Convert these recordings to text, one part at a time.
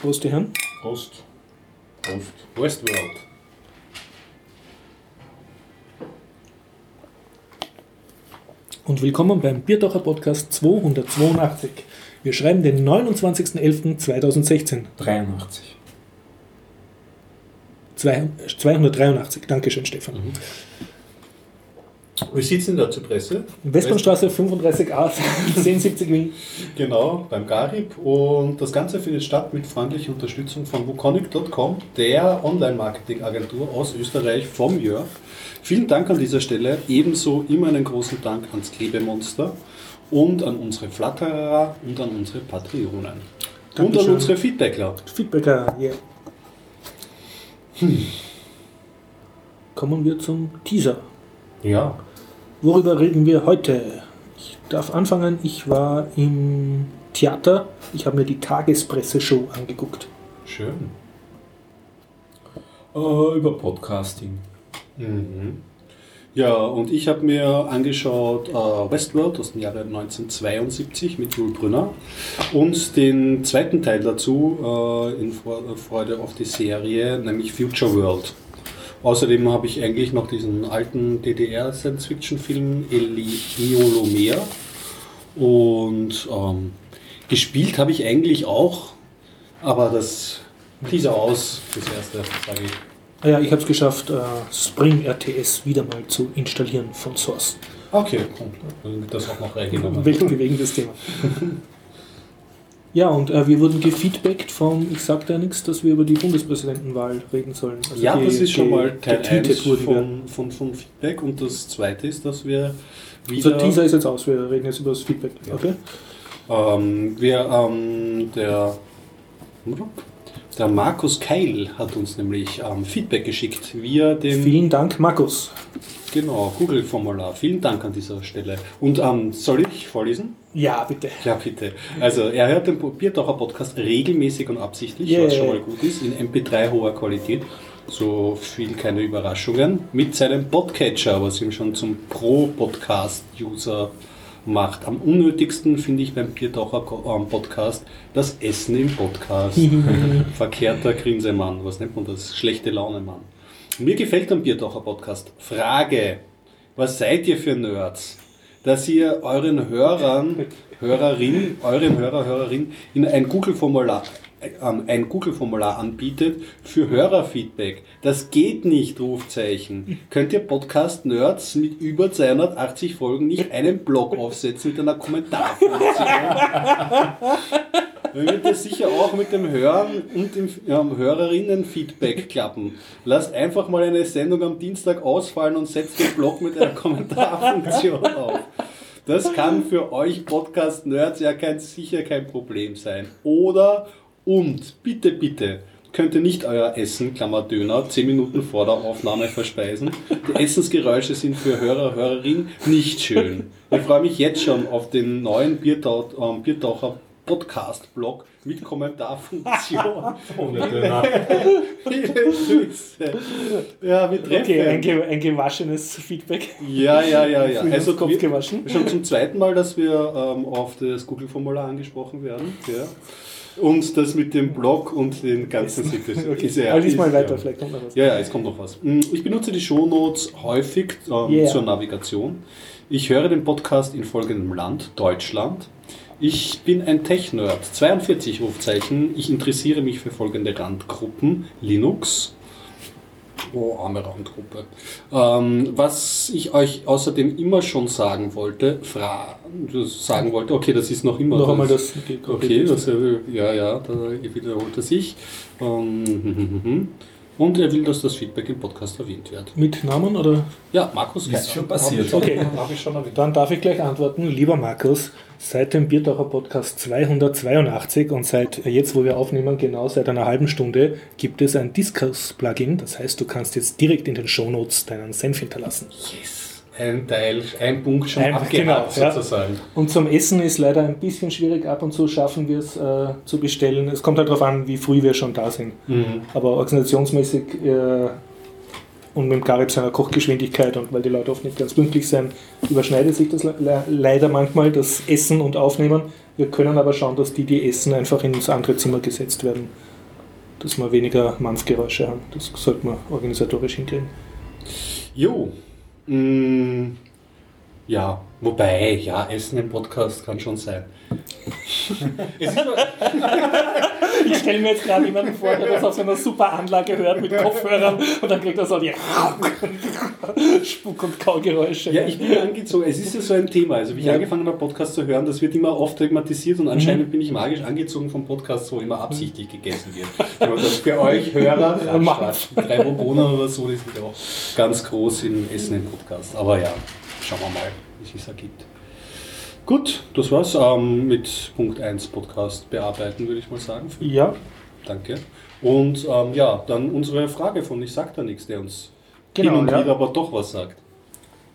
Prost, die Herren. Prost. Prost. Westworld. Und willkommen beim Bierdacher Podcast 282. Wir schreiben den 29.11.2016. 83. Zwei- 283. Dankeschön, Stefan. Wir sitzen in der Zypresse. Westbahnstraße 35a, 1070 Wien. Genau, beim Garib. Und das Ganze findet statt mit freundlicher Unterstützung von wukonic.com, der Online-Marketing-Agentur aus Österreich vom Jörg. Vielen Dank an dieser Stelle. Ebenso immer einen großen Dank ans Klebemonster und an unsere Flatterer und an unsere Patreonen. Und an Dankeschön. unsere Feedbackler. Feedbacker, yeah. Kommen wir zum Teaser. Ja. Worüber reden wir heute? Ich darf anfangen. Ich war im Theater. Ich habe mir die Tagespresse-Show angeguckt. Schön. Äh, über Podcasting. Mhm. Ja, und ich habe mir angeschaut äh, Westworld aus dem Jahre 1972 mit Jules Brünner und den zweiten Teil dazu äh, in Fre- Freude auf die Serie, nämlich Future World. Außerdem habe ich eigentlich noch diesen alten DDR-Science-Fiction-Film Eli Eolomer und ähm, gespielt habe ich eigentlich auch, aber das Teaser aus, das erste, sage ich. Ah ja, ich habe es geschafft, äh, Spring RTS wieder mal zu installieren von Source. Okay, cool. Dann wird das auch noch reingenommen. Weltbewegendes Thema. Ja, und äh, wir wurden gefeedbackt vom, ich sagte ja nichts, dass wir über die Bundespräsidentenwahl reden sollen. Also Ja, die- das ist schon mal Teil getweetet 1 wurden wir. von, von, von Feedback und das zweite ist, dass wir wieder, Teaser ist jetzt aus, wir reden jetzt über das Feedback. Okay? ähm, wir, ähm, der, der Markus Keil hat uns nämlich ähm, Feedback geschickt via dem Vielen Dank, Markus. genau, Google-Formular. Vielen Dank an dieser Stelle. Und ähm, soll ich vorlesen? Ja, bitte. Ja, bitte. Also, er hört den Biertaucher Podcast regelmäßig und absichtlich, Yeah. was schon mal gut ist, in MP3 hoher Qualität. So viel keine Überraschungen. Mit seinem Podcatcher, was ihm schon zum Pro-Podcast-User macht. Am unnötigsten finde ich beim Biertaucher ähm, Podcast das Essen im Podcast. Verkehrter Grinsemann. Was nennt man das? Schlechte Laune, Mann. Mir gefällt am Biertaucher Podcast. Frage. Was seid ihr für Nerds? Dass ihr euren Hörern, Hörerin, euren Hörer, Hörerin in ein Google-Formular ähm, ein Google-Formular anbietet für Hörerfeedback. Das geht nicht, Rufzeichen. Könnt ihr Podcast-Nerds mit über 280 Folgen nicht einen Blog aufsetzen mit einer Kommentarfunktion? Dann wird das sicher auch mit dem Hören und dem ähm, Hörerinnen-Feedback klappen. Lasst einfach mal eine Sendung am Dienstag ausfallen und setzt den Blog mit einer Kommentarfunktion auf. Das kann für euch Podcast-Nerds ja kein, sicher kein Problem sein. Oder, und, bitte, bitte, könnt ihr nicht euer Essen, Klammer Döner, 10 Minuten vor der Aufnahme verspeisen. Die Essensgeräusche sind für Hörer, Hörerinnen nicht schön. Ich freue mich jetzt schon auf den neuen ähm, Biertaucher Podcast-Blog mit Kommentarfunktion. Ohne Döner. Ja, wir treffen. Okay, ein, ge ein gewaschenes Feedback. Ja, ja, ja, ja. Also wir, gewaschen. schon zum zweiten Mal, dass wir ähm, auf das Google-Formular angesprochen werden. Ja. Und das mit dem Blog und den ganzen Sites. Okay, ist ja- also diesmal weiter, ja- vielleicht kommt noch was. Ja, ja, es kommt noch was. Mm, Ich benutze die Shownotes häufig ähm, Yeah. zur Navigation. Ich höre den Podcast in folgendem Land, Deutschland. Ich bin ein Tech-Nerd, 42 Rufzeichen. Ich interessiere mich für folgende Randgruppen. Linux. Oh, arme Randgruppe. Ähm, was ich euch außerdem immer schon sagen wollte, fra sagen wollte, okay, das ist noch immer Noch einmal das. Okay, das, äh, ja, ja, da wiederholt er sich. Ähm, Und er will, dass das Feedback im Podcast erwähnt wird. Mit Namen oder? Ja, Markus Ist schon passiert. Okay. Habe ich schon erwähnt. Dann darf ich gleich antworten. Lieber Markus, seit dem Biertaucher Podcast 282 und seit jetzt, wo wir aufnehmen, genau seit einer halben Stunde, gibt es ein Discuss-Plugin. Das heißt, du kannst jetzt direkt in den Shownotes deinen Senf hinterlassen. Yes. Ein Teil, ein Punkt schon Ein- abgehakt genau, ja. sozusagen. Und zum Essen ist leider ein bisschen schwierig. Ab und zu schaffen wir es äh, zu bestellen. Es kommt halt darauf an, wie früh wir schon da sind. Mhm. Aber organisationsmäßig äh, und mit dem Garib seiner Kochgeschwindigkeit und weil die Leute oft nicht ganz pünktlich sind, überschneidet sich das le le leider manchmal, das Essen und Aufnehmen. Wir können aber schauen, dass die, die essen, einfach ins andere Zimmer gesetzt werden dass wir weniger Mampfgeräusche haben. Das sollte man organisatorisch hinkriegen. Jo. Mm, ja, wobei, ja, Essen im Podcast kann schon sein. es ist Ich stelle mir jetzt gerade jemanden vor, der das auf so einer super Anlage hört mit Kopfhörern und dann kriegt er so die Spuck- und Kaugeräusche. ja, ich bin angezogen. Es ist ja so ein Thema. Also, wie ich Ja. angefangen habe, Podcast zu hören, das wird immer oft thematisiert und anscheinend bin ich magisch angezogen vom Podcast, wo immer absichtlich gegessen wird. Ich meine, das für euch Hörer, drei Boboner oder so, die sind ja auch ganz groß im Essen im Podcast. Aber ja, schauen wir mal, wie es sich ergibt. Gut, das war's ähm, mit Punkt 1 Podcast bearbeiten, würde ich mal sagen. ja, Danke. Und ähm, ja, dann unsere Frage von Ich sag da nichts, der uns Genau, hin und ja. wieder aber doch was sagt.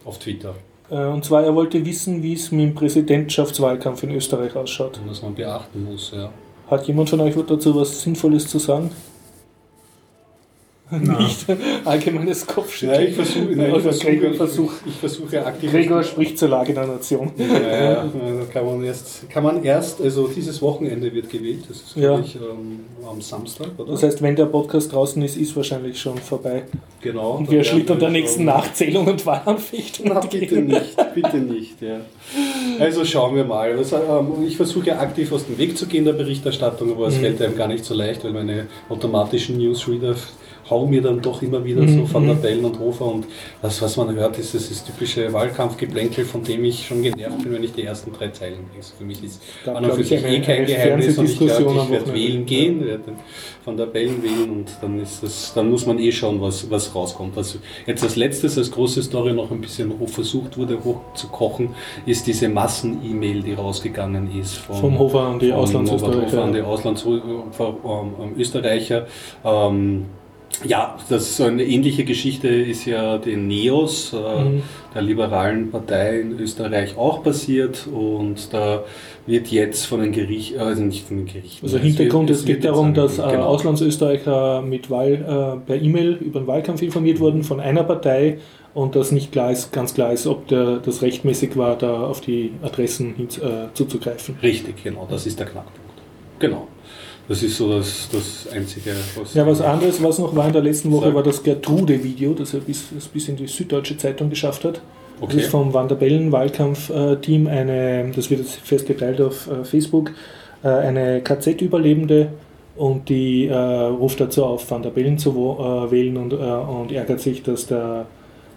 Auf Twitter. äh, und zwar er wollte wissen, wie es mit dem Präsidentschaftswahlkampf in Österreich ausschaut. Und was man beachten muss, ja. Hat jemand von euch dazu was Sinnvolles zu sagen? Nicht allgemeines Kopfschütteln. Ja, ich versuche, nein, ich Also versuche, Gregor ich, versucht. ich versuche aktiv. Gregor spricht zur Lage der Nation. Ja, ja, da kann man erst, kann man erst, also dieses Wochenende wird gewählt, das ist Ja. ich ähm, am Samstag, oder? Das heißt, wenn der Podcast draußen ist, ist wahrscheinlich schon vorbei. genau. Und wir schlittern der nächsten Nachzählung und Wahlanfechtung. Bitte nicht, bitte nicht. Ja. Also schauen wir mal. Also, ähm, ich versuche aktiv aus dem Weg zu gehen der Berichterstattung, aber es Mhm. fällt einem gar nicht so leicht, weil meine automatischen Newsreader hauen mir dann doch immer wieder so Van der mhm. Bellen und Hofer und das, was man hört, ist das, das typische Wahlkampfgeplänkel, von dem ich schon genervt bin, wenn ich die ersten drei Zeilen lese. Für mich ist Da an und für ich, sich eh kein Geheimnis und ich glaube, ich werde wählen gehen, werde Van der Bellen wählen und dann ist das, dann muss man eh schauen, was, was rauskommt. Was jetzt als letztes, als große Story noch ein bisschen versucht wurde, hochzukochen, ist diese Massen-E-Mail, die rausgegangen ist vom, Vom Hofer an die Auslandsösterreicher. Hofer an die Auslandsösterreicher. Ähm, ja, das ist so eine ähnliche Geschichte ist ja den NEOS, äh, Mhm. der liberalen Partei in Österreich auch passiert und da wird jetzt von den Gerichten, also nicht von den Gerichten. Also Hintergrund, es geht darum, dass äh, genau. Auslandsösterreicher mit Wahl äh, per E-Mail über den Wahlkampf informiert wurden von einer Partei und dass nicht klar ist, ganz klar ist, ob der, das rechtmäßig war, da auf die Adressen hin, äh, zuzugreifen. Richtig, genau, das ist der Knackpunkt. Genau. Das ist so das, das Einzige, was. Ja, was anderes, was noch war in der letzten Woche, Sag. war das Gertrude-Video, das er bis, das bis in die Süddeutsche Zeitung geschafft hat. Das Okay. ist vom Van der Bellen Wahlkampfteam eine, das wird jetzt fest geteilt auf äh, Facebook, äh, eine KZ-Überlebende und die äh, ruft dazu auf, Van der Bellen zu äh, wählen und, äh, und ärgert sich, dass der,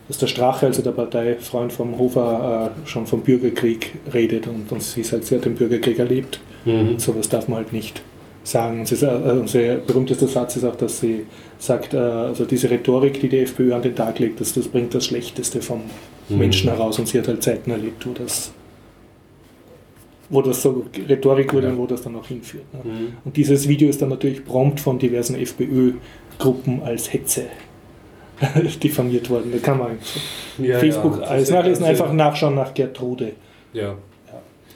dass der Strache, also der Parteifreund vom Hofer, äh, schon vom Bürgerkrieg redet und, und sie sagt, sie hat den Bürgerkrieg erlebt. Mhm. Sowas darf man halt nicht sagen. Sie, sa- äh, unser berühmtester Satz ist auch, dass sie sagt, äh, also diese Rhetorik, die die FPÖ an den Tag legt, dass das bringt das Schlechteste vom Mhm. Menschen heraus. Und sie hat halt Zeiten erlebt, wo das, wo das so Rhetorik wurde Ja. und wo das dann auch hinführt. Ne? Mhm. Und dieses Video ist dann natürlich prompt von diversen FPÖ-Gruppen als Hetze diffamiert worden. Da kann man Ja, Facebook ja, alles das- nachlesen, das- einfach nachschauen nach Gertrude. Ja.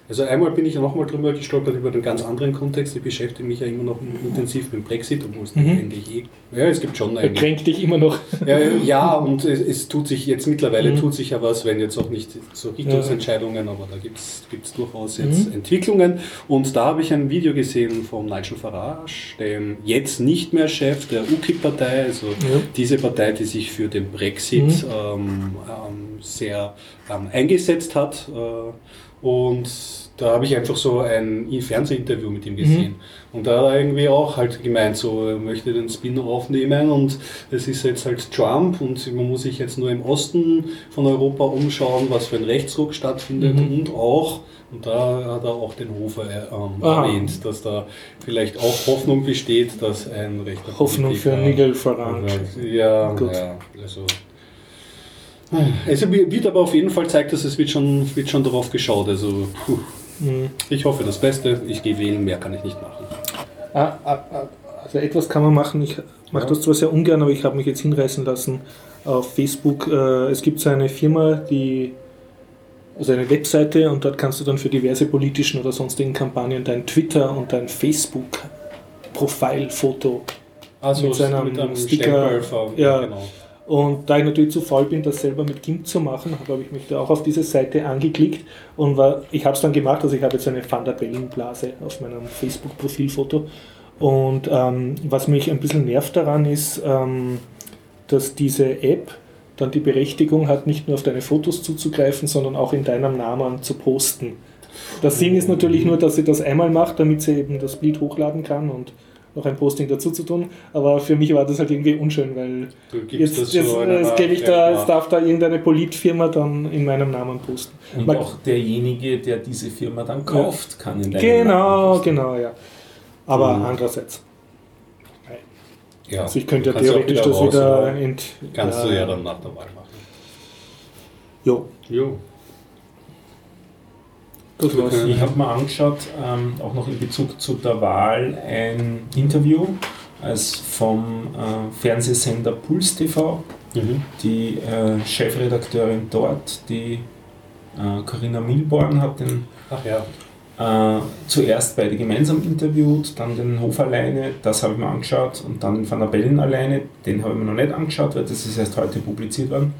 Also einmal bin ich ja nochmal drüber gestolpert über den ganz anderen Kontext. Ich beschäftige mich ja immer noch intensiv mit dem Brexit, obwohl es Mhm. eigentlich eh. Ja, es gibt schon eigentlich. kränkt dich immer noch. Ja, ja, und es, es tut sich jetzt mittlerweile Mhm. tut sich ja was, wenn jetzt auch nicht so Richtungsentscheidungen, aber da gibt es durchaus jetzt Mhm. Entwicklungen. Und da habe ich ein Video gesehen von Nigel Farage, dem jetzt nicht mehr Chef der UKIP-Partei, also Ja. diese Partei, die sich für den Brexit Mhm. ähm, ähm, sehr ähm, eingesetzt hat. Äh, und da habe ich einfach so ein Fernsehinterview mit ihm gesehen. Und da hat er irgendwie auch halt gemeint, so er möchte den Spin aufnehmen und es ist jetzt halt Trump und man muss sich jetzt nur im Osten von Europa umschauen, was für ein Rechtsruck stattfindet Mhm. und auch, und da hat er auch den Hofer äh, ähm, erwähnt, dass da vielleicht auch Hoffnung besteht, dass ein rechter Hoffnung für Nigel Farage. ja, Gut. ja, also. Also wird aber auf jeden Fall zeigt, dass es wird schon, wird schon darauf geschaut. Also puh, Mhm. ich hoffe das Beste. Ich gehe wählen, mehr kann ich nicht machen. Ah, ah, ah, Also etwas kann man machen. Ich mache Ja. das zwar sehr ungern, aber ich habe mich jetzt hinreißen lassen auf Facebook. Äh, es gibt so eine Firma, die also eine Webseite und dort kannst du dann für diverse politischen oder sonstigen Kampagnen dein Twitter und dein Facebook Profilfoto Also Mit seinem Sticker, ver- ja. genau. Und da ich natürlich zu faul bin, das selber mit GIMP zu machen, habe ich mich da auch auf diese Seite angeklickt und war, ich habe es dann gemacht, also ich habe jetzt eine Van der Bellen-Blase auf meinem Facebook-Profilfoto Und ähm, was mich ein bisschen nervt daran ist, ähm, dass diese App dann die Berechtigung hat, nicht nur auf deine Fotos zuzugreifen, sondern auch in deinem Namen zu posten. Das Ding ist natürlich nur, dass sie das einmal macht, damit sie eben das Bild hochladen kann und noch ein Posting dazu zu tun. Aber für mich war das halt irgendwie unschön, weil jetzt, das jetzt, so jetzt, gebe ich da, ja. jetzt darf da irgendeine Politfirma dann in meinem Namen posten. Und Man- auch derjenige, der diese Firma dann kauft, kann in deinem Genau, Namen genau, ja. Aber Mhm. andererseits, Ja. also ich könnte ja Kannst du auch theoretisch das raus, wieder ent... Kannst du ja dann nach der Wahl machen. Jo, Jo. Das. Okay. Ich habe mir angeschaut, ähm, auch noch in Bezug zu der Wahl, ein Interview als vom äh, Fernsehsender Puls TV. Mhm. Die äh, Chefredakteurin dort, die äh, Corinna Milborn, hat den ja. äh, zuerst beide gemeinsam interviewt, dann den Hof alleine, das habe ich mir angeschaut, und dann den Van der Bellen alleine, den habe ich mir noch nicht angeschaut, weil das ist erst heute publiziert worden.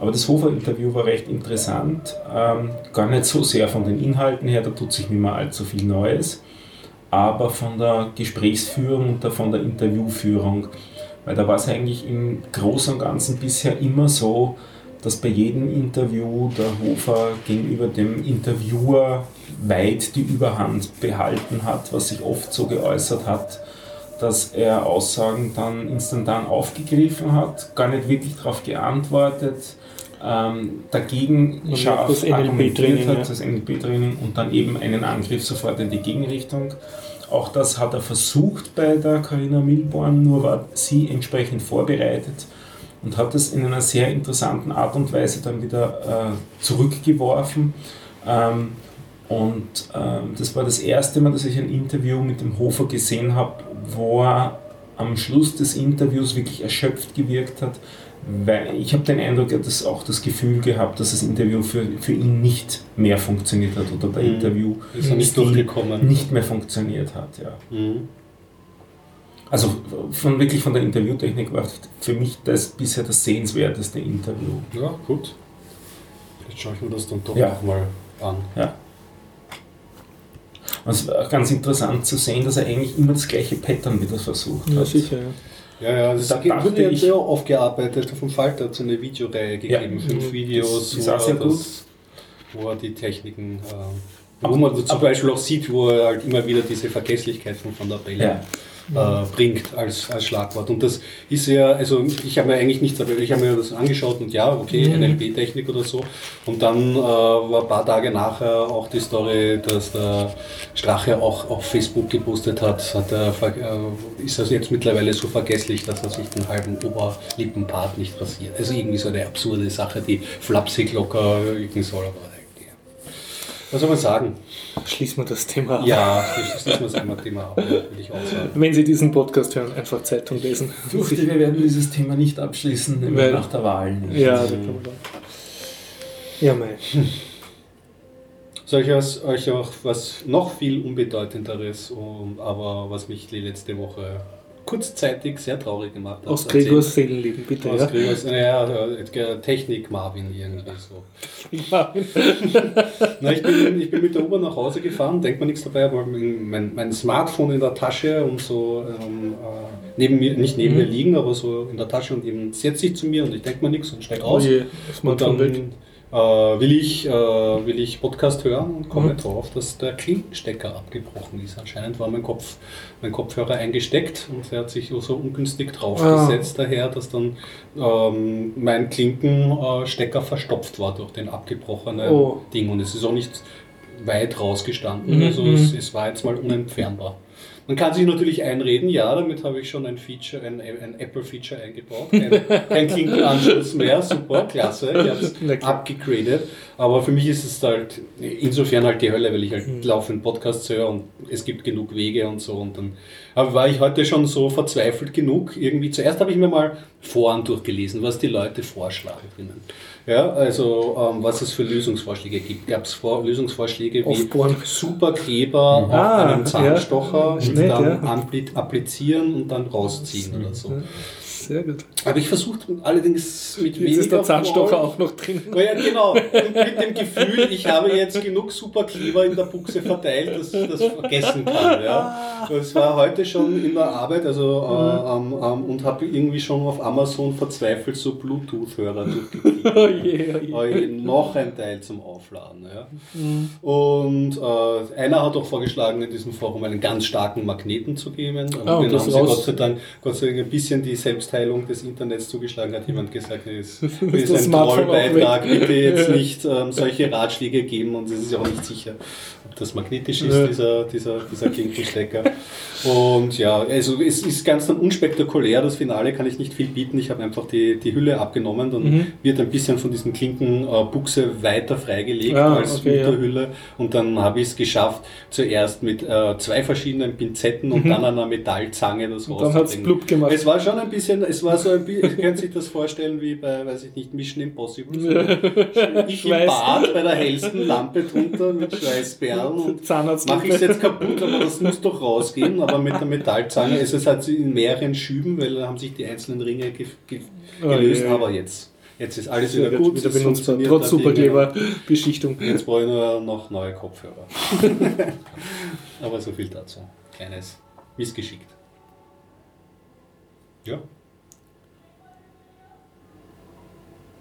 Aber das Hofer-Interview war recht interessant, ähm, gar nicht so sehr von den Inhalten her, da tut sich nicht mehr allzu viel Neues, aber von der Gesprächsführung und von der Interviewführung. Weil da war es eigentlich im Großen und Ganzen bisher immer so, dass bei jedem Interview der Hofer gegenüber dem Interviewer weit die Überhand behalten hat, was sich oft so geäußert hat, dass er Aussagen dann instantan aufgegriffen hat, gar nicht wirklich darauf geantwortet, ähm, dagegen Man scharf das argumentiert ja. hat, das NLP-Training und dann eben einen Angriff sofort in die Gegenrichtung. Auch das hat er versucht bei der Carina Milborn, nur war sie entsprechend vorbereitet und hat es in einer sehr interessanten Art und Weise dann wieder äh, zurückgeworfen. Ähm, und ähm, das war das erste Mal, dass ich ein Interview mit dem Hofer gesehen habe, wo er am Schluss des Interviews wirklich erschöpft gewirkt hat. Weil ich habe den Eindruck, er hat auch das Gefühl gehabt, dass das Interview für, für ihn nicht mehr funktioniert hat oder der Mhm. Interview Ist nicht durchgekommen. nicht mehr funktioniert hat. Ja. Mhm. Also von, wirklich von der Interviewtechnik war für mich das bisher das sehenswerteste Interview. Ja, gut. Vielleicht schaue ich mir das dann doch Ja. nochmal an. Und es war ganz interessant zu sehen, dass er eigentlich immer das gleiche Pattern wieder versucht Ja, hat. sicher, ja. Ja, ja, das Da da dachte ich- sehr aufgearbeitet. Vom Falter hat so eine Videoreihe gegeben, Ja. fünf Mhm. Videos, Das auch wo, sehr er gut. das, wo er die Techniken, äh, Aber- wo man zum aber- Beispiel auch sieht, wo er halt immer wieder diese Vergesslichkeit von Van der Bellen Ja. Äh, bringt als, als Schlagwort. Und das ist ja, also ich habe mir eigentlich nichts, aber ich habe mir das angeschaut und ja, okay, Mhm. NLP-Technik oder so. Und dann äh, war ein paar Tage nachher auch die Story, dass der Strache auch auf Facebook gepostet hat, hat er, äh, ist das jetzt mittlerweile so vergesslich, dass er sich den halben Oberlippenpart nicht rasiert. Also irgendwie so eine absurde Sache, die flapsig locker wirken soll. Aber ja. Was soll man sagen? Schließen wir das Thema ab. Ja, das ist das einmal Thema ab, würde ich auch sagen. Wenn Sie diesen Podcast hören, einfach Zeitung lesen. Ich fürchte, wir werden dieses Thema nicht abschließen, nämlich Weil- nach der Wahl. nicht. Ja, da kann man dann. Ja, mei. Soll ich euch auch was noch viel unbedeutenderes, aber was mich die letzte Woche kurzzeitig sehr traurig gemacht hat? Aus? Gregors Seelenleben, bitte. Aus Ja. Gregors, naja, äh, Technik Marvin irgendwie so. Ja. Na, ich, bin, ich bin mit der U-Bahn nach Hause gefahren, denkt man nichts dabei, aber mein, mein Smartphone in der Tasche und so ähm, äh, neben mir, nicht neben Mhm. mir liegen, aber so in der Tasche und eben setzt sich zu mir und ich denke mir nichts und steige Oh aus. je, das Und dann. Äh, will, ich, äh, will ich Podcast hören und komme Mhm. drauf, dass der Klinkenstecker abgebrochen ist. Anscheinend war mein, Kopf, mein Kopfhörer eingesteckt und er hat sich so ungünstig draufgesetzt, Ah. daher, dass dann ähm, mein Klinkenstecker verstopft war durch den abgebrochenen Oh. Ding. Und es ist auch nicht weit rausgestanden, Mhm. also es, es war jetzt mal unentfernbar. Man kann sich natürlich einreden, ja, damit habe ich schon ein Feature, ein, ein Apple-Feature eingebaut. Kein, kein Klinkenanschluss mehr, super, klasse. Ich habe es abgegradet. Aber für mich ist es halt insofern halt die Hölle, weil ich halt Mhm. laufend Podcasts höre und es gibt genug Wege und so. Und dann aber war ich heute schon so verzweifelt genug. Irgendwie zuerst habe ich mir mal Foren durchgelesen, was die Leute vorschlagen drinnen. Ja, also ähm, was es für Lösungsvorschläge gibt. Gab es Vor Lösungsvorschläge wie Aufbohren. Superkleber auf Ah, einem Zahnstocher ja. und Nett, dann ja. applizieren und dann rausziehen oder so. Sehr gut. Habe ich versucht, allerdings mit Jetzt ist der weniger Zahnstocher auch noch drin. Ja, genau. Und mit dem Gefühl, ich habe jetzt genug Superkleber in der Buchse verteilt, dass ich das vergessen kann. Ja. Das war heute schon in der Arbeit also, äh, ähm, ähm, und habe irgendwie schon auf Amazon verzweifelt so Bluetooth-Hörer durchgeklickt. Oh je, oh je. Noch ein Teil zum Aufladen. Ja. Und äh, einer hat auch vorgeschlagen, in diesem Forum einen ganz starken Magneten zu geben. Aber Ah, und den das haben sie Gott sei, Dank, Gott sei Dank ein bisschen die Selbstheilung des Internets zugeschlagen, hat jemand gesagt, das ist, ist ein Trollbeitrag, bitte jetzt nicht ähm, solche Ratschläge geben und es ist ja auch nicht sicher, ob das magnetisch ist, Ja. dieser, dieser, dieser Klinkenstecker. Und ja, also es ist ganz unspektakulär, das Finale kann ich nicht viel bieten. Ich habe einfach die, die Hülle abgenommen, dann Mhm. wird ein bisschen von diesen Klinkenbuchse weiter freigelegt Ah, als okay, ja. Unterhülle und dann habe ich es geschafft, zuerst mit äh, zwei verschiedenen Pinzetten und dann einer Metallzange das Mhm. Und dann hat's rauszubringen. blub gemacht. Es war schon ein bisschen, es war so ein bisschen, ihr könnt sich das vorstellen wie bei, weiß ich nicht, Mission Impossible. So. Ich im. Bad bei der hellsten Lampe drunter mit Schweißperlen und mache ich es jetzt kaputt, aber das muss doch rausgehen. Aber mit der Metallzange, also es hat sie in mehreren Schüben, weil da haben sich die einzelnen Ringe ge ge Oh gelöst. je. aber jetzt, jetzt ist alles wieder gut, wieder funktioniert Trotz. Superkleber-Beschichtung. Jetzt brauche ich nur noch neue Kopfhörer. aber so viel dazu. Kleines Missgeschickt. Ja.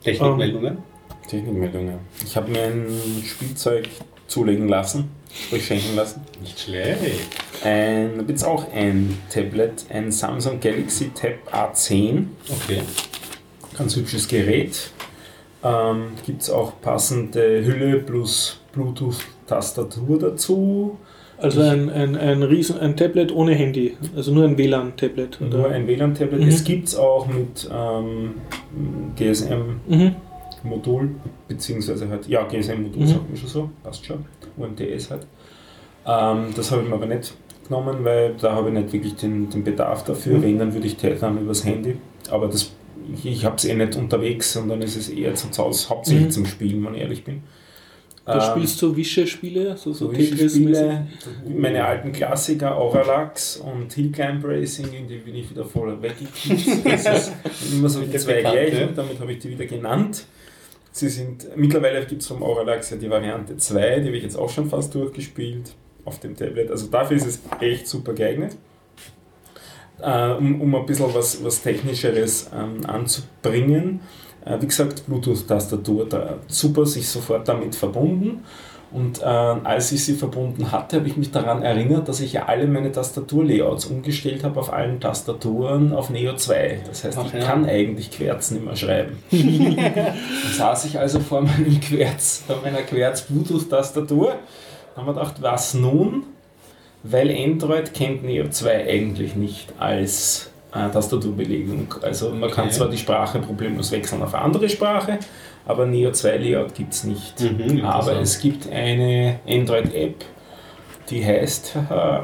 Technikmeldungen? Technikmeldungen. Ich habe mir ein Spielzeug zulegen lassen, euch schenken lassen. Nicht schlecht. Ein, da gibt's auch ein Tablet, ein Samsung Galaxy Tab A10. Okay. Ganz hübsches Gerät. Ähm, Gibt es auch passende Hülle plus Bluetooth-Tastatur dazu. Also ein, ein, ein, Riesen, ein Tablet ohne Handy. Also nur ein WLAN-Tablet. Nur ein WLAN-Tablet. Mhm. Es gibt es auch mit ähm, GSM-Modul, Mhm. beziehungsweise halt, ja, GSM-Modul Mhm. sagt man schon so, passt schon, UMTS halt. Ähm, das habe ich mir aber nicht genommen, weil da habe ich nicht wirklich den, den Bedarf dafür. Mhm. Wenn, dann würde ich dann übers Handy. Aber das, ich, ich habe es eh nicht unterwegs, sondern es ist eher zum Haus, hauptsächlich Mhm. zum Spielen, wenn ich ehrlich bin. Du Ähm, spielst so Wische-Spiele, so, so so wie ich Tetris-mäßig? spiele, meine alten Klassiker, Auralax und Hill Climb Racing, in die bin ich wieder voll weggekippt. Das ist immer so die zwei gleichen, damit habe ich die wieder genannt. Sie sind, mittlerweile gibt es vom Auralax ja die Variante 2, die habe ich jetzt auch schon fast durchgespielt auf dem Tablet. Also dafür ist es echt super geeignet. Äh, um, um ein bisschen was, was Technischeres ähm, anzubringen. Äh, wie gesagt, Bluetooth-Tastatur, da, super, sich sofort damit verbunden. Und äh, als ich sie verbunden hatte, habe ich mich daran erinnert, dass ich ja alle meine Tastaturlayouts umgestellt habe auf allen Tastaturen auf Neo 2. Das heißt, Ach ich ja. kann eigentlich Querzen immer schreiben. Dann saß ich also vor meinem Querz, vor meiner Querz-Bluetooth-Tastatur haben wir gedacht, was nun? Weil Android kennt Neo 2 eigentlich nicht als äh, Tastaturbelegung. Also man kann Okay. zwar die Sprache problemlos wechseln auf eine andere Sprache, aber Neo 2 Layout gibt es nicht. Mhm, aber es gibt eine Android-App, die heißt, äh,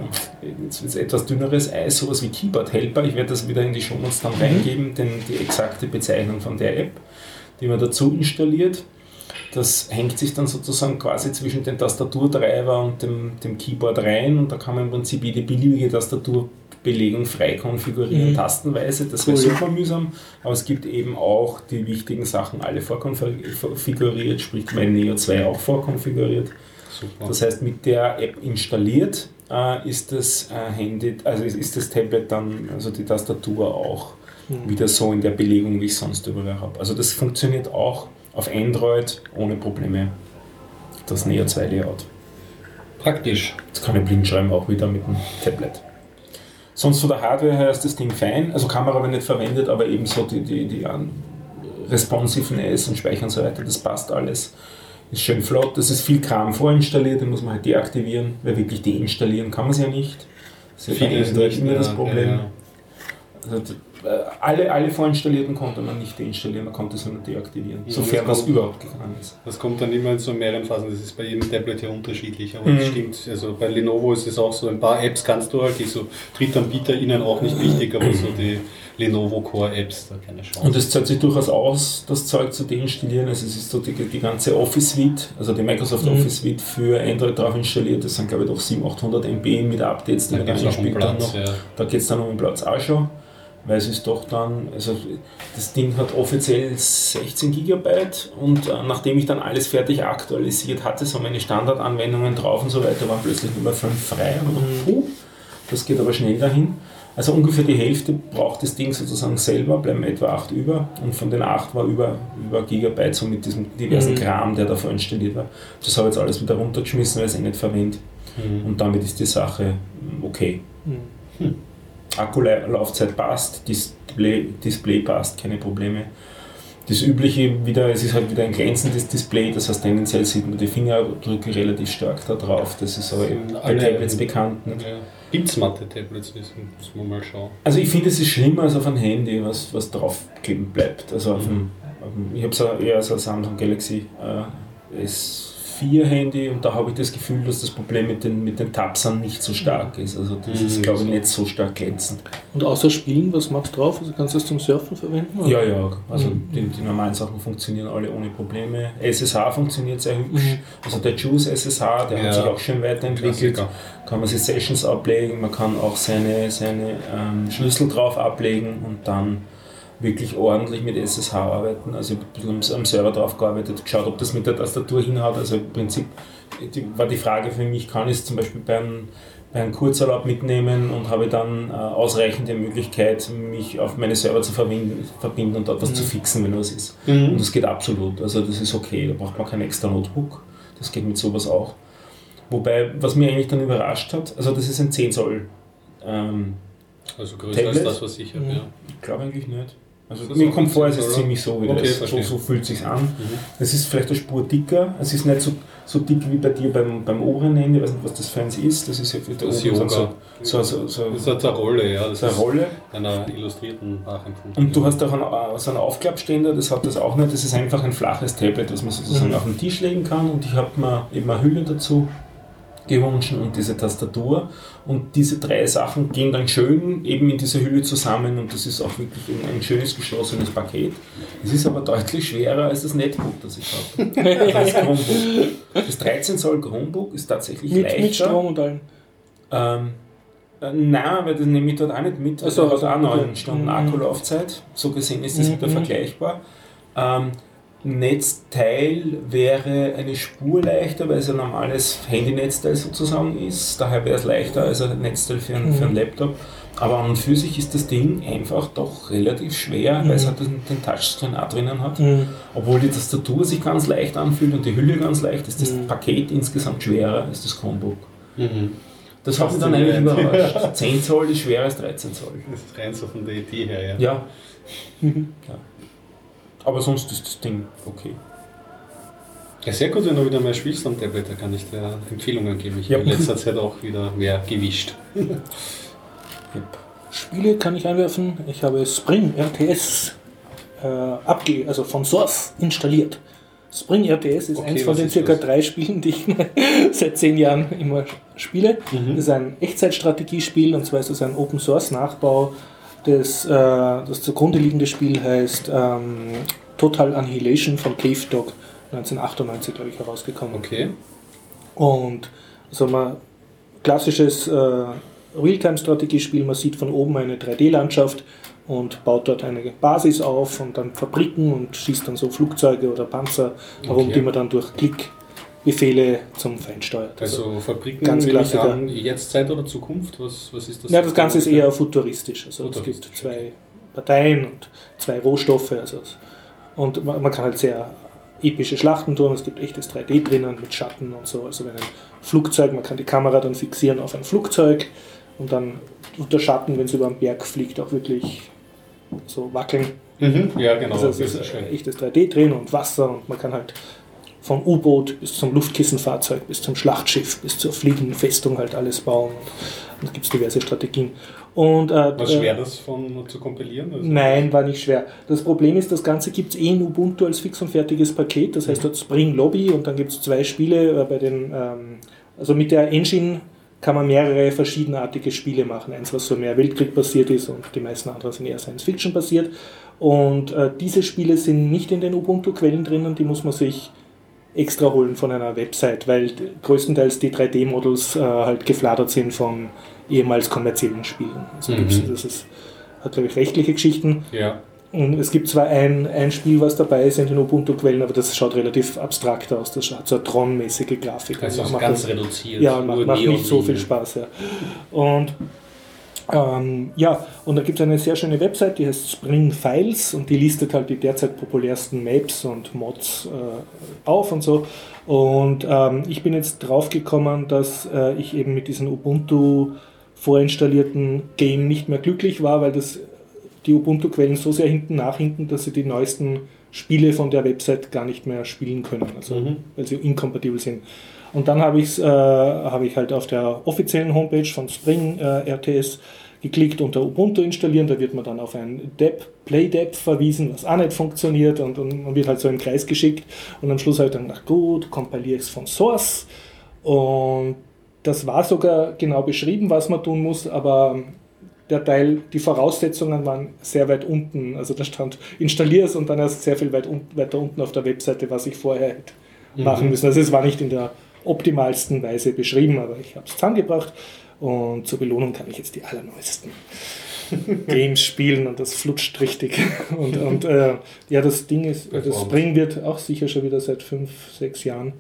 jetzt wird es etwas dünneres Eis, sowas wie Keyboard Helper. Ich werde das wieder in die Shownotes dann reingeben, denn die exakte Bezeichnung von der App, die man dazu installiert. Das hängt sich dann sozusagen quasi zwischen den Tastaturdreiber und dem, dem Keyboard rein und da kann man im Prinzip jede beliebige Tastaturbelegung frei konfigurieren, Mhm. tastenweise. Das wäre Cool. super mühsam, aber es gibt eben auch die wichtigen Sachen alle vorkonfiguriert, sprich mein Neo 2 auch vorkonfiguriert. Super. Das heißt, mit der App installiert äh, ist das äh, Handy, also ist- ist das Tablet dann, also die Tastatur auch Mhm. wieder so in der Belegung, wie ich sonst überall habe. Also das funktioniert auch auf Android ohne Probleme. Das Neo 2 Layout. Praktisch. Jetzt kann ich blind schreiben, auch wieder mit dem Tablet. Sonst von der Hardware her ist das Ding fein. Also Kamera ich nicht verwendet, aber ebenso die, die, die ähm, Responsiveness und Speicher und so weiter, das passt alles. Ist schön flott. Das ist viel Kram vorinstalliert, den muss man halt deaktivieren, weil wirklich deinstallieren kann man es ja nicht. Das ist ja Android nicht, immer das Problem. ja. Also, alle, alle vorinstallierten konnte man nicht deinstallieren, man konnte sie nur deaktivieren, Ja, sofern das kommt- überhaupt gegangen ist. Das kommt dann immer in so mehreren Phasen. Das ist bei jedem Tablet ja unterschiedlich. Aber das Mhm. stimmt. Also bei Lenovo ist es auch so. Ein paar Apps kannst du halt, die so Drittanbieter ihnen auch nicht wichtig, aber so die Lenovo Core Apps, da keine Chance. Und es zahlt sich durchaus aus, das Zeug zu deinstallieren. Also es ist so die, die ganze Office Suite, also die Microsoft Mhm. Office Suite für Android drauf installiert. Das sind glaube ich doch 700, 800 MB mit Updates, die da man gar gibt es nicht auch einen spielt dann Platz. noch. Ja. Da geht es dann um den Platz auch schon. Weil es ist doch dann, also das Ding hat offiziell 16 Gigabyte und äh, nachdem ich dann alles fertig aktualisiert hatte, so meine Standardanwendungen drauf und so weiter, waren plötzlich nur 5 frei und Mhm. puh, das geht aber schnell dahin. Also ungefähr die Hälfte braucht das Ding sozusagen selber, bleiben etwa 8 über und von den 8 war über, über Gigabyte so mit diesem diversen Mhm. Kram, der da vorinstalliert war. Das habe ich jetzt alles wieder runtergeschmissen, weil ich es eh nicht verwende Mhm. und damit ist die Sache okay. Mhm. Akkulaufzeit passt, Display, Display passt, keine Probleme. Das übliche wieder, es ist halt wieder ein glänzendes Display, das heißt tendenziell sieht man die Fingerabdrücke relativ stark da drauf, das ist aber eben bei Tablets bekannt. Ne? Ja. Gibt Tablets, müssen wir mal schauen. Also ich finde es ist schlimmer als auf einem Handy, was, was draufkleben bleibt. Also auf mhm. dem, auf dem, ich habe es eher als so Samsung Galaxy äh, S 4-Handy und da habe ich das Gefühl, dass das Problem mit den, mit den Tapsern nicht so stark mhm. ist. Also das ist, mhm. glaube ich, nicht so stark glänzend. Und außer Spielen, was machst du drauf? Also kannst du das zum Surfen verwenden? Oder? Ja, ja. Also mhm. die, die, normalen Sachen funktionieren alle ohne Probleme. SSH funktioniert sehr hübsch. Mhm. Also der Juice SSH, der ja. hat sich auch schön weiterentwickelt. Klassiker. Kann man sich Sessions ablegen, man kann auch seine, seine ähm, Schlüssel drauf ablegen und dann wirklich ordentlich mit SSH arbeiten. Also ich habe ein bisschen am- Server drauf gearbeitet, geschaut, ob das mit der Tastatur hinhaut. Also im Prinzip war die Frage für mich, kann ich es zum Beispiel beim, beim Kurzurlaub mitnehmen und habe dann äh, ausreichende Möglichkeit, mich auf meine Server zu verbinden, verbinden und dort was Mhm. zu fixen, wenn was ist. Und Mhm. das geht absolut. Also das ist okay. Da braucht man kein extra Notebook. Das geht mit sowas auch. Wobei, was mich eigentlich dann überrascht hat, also das ist ein 10 Zoll. Ähm, Also größer Tablet? als das, was ich habe. Mhm. Ja. ich glaube eigentlich nicht. Also mir kommt vor, es 10 ist Zoll? ziemlich so, wie Okay, das, so, so fühlt es sich an. Mhm. Es ist vielleicht eine Spur dicker. Es ist nicht so, so dick wie bei dir beim, beim oberen Ende. Ich weiß nicht, was das für eins ist. Das ist ja für da Das oben so, so, so, so, Das ist eine Rolle, ja. Das so eine Rolle. einer illustrierten nachempfunden. Und du hast auch einen, so einen Aufklappständer, das hat das auch nicht. Das ist einfach ein flaches Tablet, das man sozusagen Mhm. auf den Tisch legen kann. Und ich habe mir eben eine Hülle dazu gewünscht und diese Tastatur. Und diese drei Sachen gehen dann schön eben in dieser Hülle zusammen und das ist auch wirklich ein, schönes geschlossenes Paket. Es ist aber deutlich schwerer als das Netbook, das ich habe. Also das Chromebook. Das 13 Zoll Chromebook ist tatsächlich Mit, leichter. mit Strom und allem. Ähm, äh, nein, weil das nehme ich dort auch nicht mit. Also so, hat auch okay. 9 Stunden Mhm. Akkulaufzeit. So gesehen ist das Mhm. wieder vergleichbar. Ähm, Netzteil wäre eine Spur leichter, weil es ein normales Handynetzteil sozusagen ist. Daher wäre es leichter als ein Netzteil für, einen- Mhm. für einen Laptop. Aber an und für sich ist das Ding einfach doch relativ schwer, weil es Mhm. halt den, den Touchscreen auch drinnen hat. Mhm. Obwohl die Tastatur sich ganz leicht anfühlt und die Hülle ganz leicht, ist das Mhm. Paket insgesamt schwerer als das Chromebook. Mhm. Das hat mich dann eigentlich überrascht. 10 Zoll ist schwerer als 13 Zoll. Das ist rein so von der Idee her, ja. Ja, Mhm. Aber sonst ist das Ding okay. Ja, sehr gut, wenn du wieder mehr spielst am Tablet, da kann ich dir Empfehlungen geben. Ich habe in letzter Zeit auch wieder mehr gewischt. Yep. Spiele kann ich einwerfen. Ich habe Spring RTS äh, abge also von Source installiert. Spring RTS ist Okay, eins von den circa das? drei Spielen, die ich seit zehn Jahren immer spiele. Mhm. Das ist ein Echtzeitstrategiespiel und zwar ist es ein Open Source Nachbau. Das, äh, das zugrunde liegende Spiel heißt ähm, Total Annihilation von Cave Dog, 1998 glaube ich herausgekommen. Okay. Und so mal klassisches äh, Realtime-Strategiespiel, man sieht von oben eine 3D-Landschaft und baut dort eine Basis auf und dann Fabriken und schießt dann so Flugzeuge oder Panzer herum, Okay. die man dann durch Klickbefehle zum Feind steuert. Also Fabriken Ganz an, jetzt Zeit oder Zukunft? Was, was ist das? ja, das Ganze ist eher futuristisch. Also es Futuristisch, gibt zwei Parteien und zwei Rohstoffe. Also es- und man, man kann halt sehr epische Schlachten tun. Es gibt echtes 3D drinnen mit Schatten und so. Also wenn ein Flugzeug, man kann die Kamera dann fixieren auf ein Flugzeug und dann unter Schatten, wenn es über einen Berg fliegt, auch wirklich so wackeln. Mhm. Ja, genau. Also das es ist echtes 3D drin und Wasser und man kann halt vom U-Boot bis zum Luftkissenfahrzeug, bis zum Schlachtschiff, bis zur fliegenden Festung halt alles bauen. Und da gibt es diverse Strategien. Und, äh, äh, schwer das von zu kompilieren? Also, Nein, war nicht schwer. Das Problem ist, das Ganze gibt es eh in Ubuntu als fix und fertiges Paket. Das heißt, dort Spring Lobby und dann gibt es zwei Spiele äh, bei den, ähm, also mit der Engine kann man mehrere verschiedenartige Spiele machen. Eins, was so mehr Weltkrieg basiert ist und die meisten anderen sind eher Science Fiction basiert. Und äh, diese Spiele sind nicht in den Ubuntu-Quellen drinnen, die muss man sich extra holen von einer Website, weil größtenteils die 3D-Models äh, halt gefladert sind von ehemals kommerziellen Spielen. Also Mhm. gibt's, das ist hat glaube ich rechtliche Geschichten. Ja. Und es gibt zwar ein, ein Spiel, was dabei ist in den Ubuntu-Quellen, aber das schaut relativ abstrakt aus. Das hat so eine Tron-mäßige Grafik. Also macht ganz das- reduziert. ja, macht, macht nicht so viel. Spaß. Ja. Und ähm, ja, und da gibt es eine sehr schöne Website, die heißt Spring Files und die listet halt die derzeit populärsten Maps und Mods äh, auf und so. Und ähm, ich bin jetzt drauf gekommen, dass äh, ich eben mit diesem Ubuntu vorinstallierten Game nicht mehr glücklich war, weil das die Ubuntu-Quellen so sehr hinten nachhinken, dass sie die neuesten Spiele von der Website gar nicht mehr spielen können, also Mhm. weil sie inkompatibel sind. Und dann habe ich äh, habe ich halt auf der offiziellen Homepage von Spring äh, RTS geklickt unter Ubuntu installieren, da wird man dann auf ein Dep, Playdep verwiesen, was auch nicht funktioniert und, und man wird halt so im Kreis geschickt und am Schluss halt dann, ach gut, kompiliere ich es von Source und das war sogar genau beschrieben, was man tun muss, aber der Teil, die Voraussetzungen waren sehr weit unten. Also da stand, installiere es und dann erst sehr viel weit un weiter unten auf der Webseite, was ich vorher hätte machen müssen. Also es war nicht in der optimalsten Weise beschrieben, aber ich habe es zusammengebracht und zur Belohnung kann ich jetzt die allerneuesten Games spielen und das flutscht richtig. Und, und äh, ja, das Ding ist, äh, das. Spring wird auch sicher schon wieder seit fünf, sechs Jahren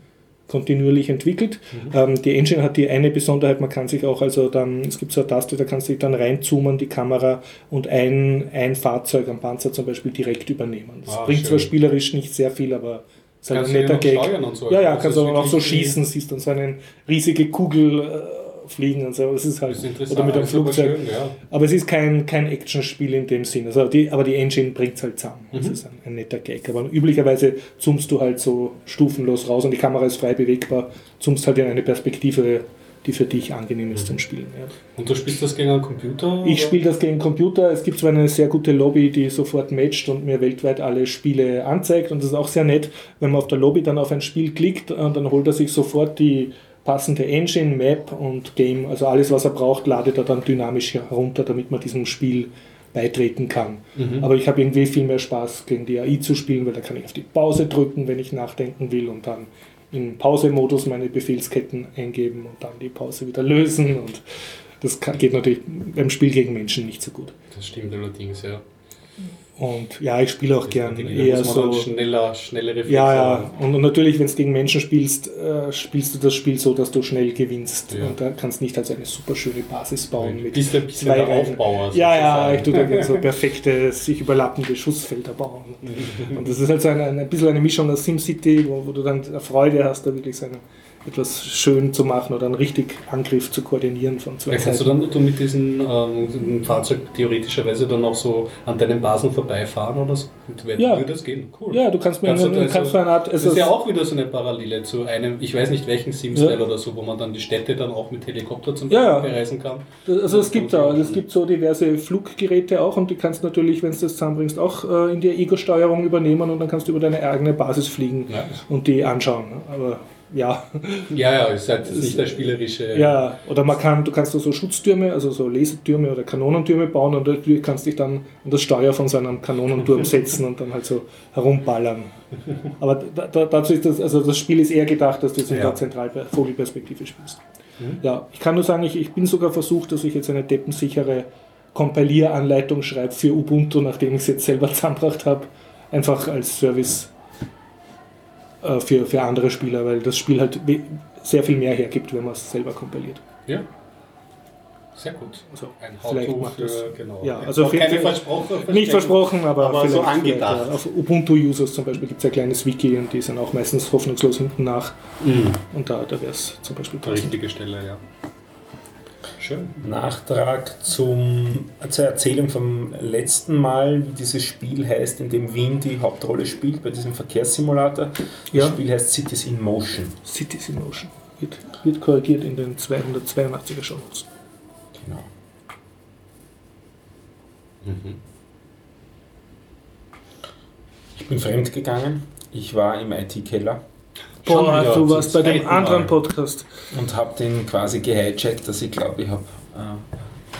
kontinuierlich entwickelt. Ähm, die Engine hat die eine Besonderheit, man kann sich auch, also dann, es gibt so eine Taste, da kannst du dich dann reinzoomen, die Kamera und ein, ein Fahrzeug am Panzer zum Beispiel direkt übernehmen. Das Ah, bringt schön. zwar spielerisch nicht sehr viel, aber ist halt ein netter Gag. so? Ja, ja, Also kannst du auch so wirklich schießen, siehst dann so eine riesige Kugel äh, fliegen und so. Es ist halt, Das ist oder mit einem das Flugzeug. Schön, ja. Aber es ist kein, kein Actionspiel in dem Sinn. Also die, aber die Engine bringt es halt zusammen. Das Mhm. ist ein, ein netter Gag. Aber üblicherweise zoomst du halt so stufenlos raus und die Kamera ist frei bewegbar, zoomst halt in eine Perspektive, die für dich angenehm ist zum Spielen. Ja. Und du spielst das gegen einen Computer? Ich spiele das gegen Computer. Es gibt zwar eine sehr gute Lobby, die sofort matcht und mir weltweit alle Spiele anzeigt. Und das ist auch sehr nett, wenn man auf der Lobby dann auf ein Spiel klickt, äh, dann holt er sich sofort die passende Engine, Map und Game. Also alles, was er braucht, ladet er dann dynamisch herunter, damit man diesem Spiel beitreten kann. Mhm. Aber ich habe irgendwie viel mehr Spaß, gegen die AI zu spielen, weil da kann ich auf die Pause drücken, wenn ich nachdenken will und dann im Pause-Modus meine Befehlsketten eingeben und dann die Pause wieder lösen. Und das geht natürlich beim Spiel gegen Menschen nicht so gut. Das stimmt allerdings, ja. Und ja, ich spiele auch gern eher so. schneller, schnelle Reflexe Ja, ja. Und, und natürlich, wenn du gegen Menschen spielst, äh, spielst du das Spiel so, dass du schnell gewinnst. Ja. Und da kannst nicht also eine super schöne Basis bauen. Du mit bist ein bisschen zwei der Reihen. Aufbauer. Ja, ja, sozusagen. ich tue da gerne so perfekte, sich überlappende Schussfelder bauen. Und das ist halt so ein, ein bisschen eine Mischung aus SimCity, wo, wo du dann Freude hast, da wirklich so eine, etwas schön zu machen oder einen richtig Angriff zu koordinieren von zwei Ja, kannst du dann du mit diesem ähm, Fahrzeug theoretischerweise dann auch so an deinen Basen vorbeifahren oder so? Wer- Ja. Würde das gehen? Cool. Ja, du kannst mir Kannst du eine, also- kannst du eine Art. Das Also ist ja auch wieder so eine Parallele zu einem, ich weiß nicht welchen Sim-Style Ja. oder so, wo man dann die Städte dann auch mit Helikopter zum Beispiel ja. bereisen kann. Also es gibt da, es gibt so diverse Fluggeräte auch und die kannst natürlich, wenn du das zusammenbringst, auch äh, in die Ego-Steuerung übernehmen und dann kannst du über deine eigene Basis fliegen Ja, und die anschauen. ne? Aber ja, ja, ja ist halt ist nicht der spielerische. ja, oder man kann, du kannst so Schutztürme, also so Lasertürme oder Kanonentürme bauen und du kannst dich dann an das Steuer von so einem Kanonenturm setzen und dann halt so herumballern. Aber da, da, dazu ist das, also das Spiel ist eher gedacht, dass du es in Ja. der Zentralvogelperspektive spielst. Mhm. Ja, ich kann nur sagen, ich, ich bin sogar versucht, dass ich jetzt eine deppensichere Kompilieranleitung schreibe für Ubuntu, nachdem ich es jetzt selber zusammengebracht habe, einfach als Service äh, für, für andere Spieler, weil das Spiel halt sehr viel mehr hergibt, wenn man es selber kompiliert. Ja. Sehr gut. Also, Ein vielleicht How-To macht für, das- genau. ja, also für- keine Versprochen. Nicht versprochen, aber, Aber so vielleicht, angedacht. ja. Auf Ubuntu-Users zum Beispiel gibt es ein kleines Wiki und die sind auch meistens hoffnungslos hinten nach. Mhm. Und da, da wäre es zum Beispiel passend. richtige Stelle, ja. Schön. Nachtrag zum, zur Erzählung vom letzten Mal, wie dieses Spiel heißt, in dem Wien die Hauptrolle spielt, bei diesem Verkehrssimulator. Das Ja. Spiel heißt Cities in Motion. Cities in Motion. Wird, wird korrigiert in den 282er Shownotes. Genau. Mhm. Ich bin fremd gegangen. Ich war im IT-Keller Boah, du warst bei dem zweiten Mal. anderen Podcast. und habe den quasi gehijackt, dass ich glaube, ich habe äh,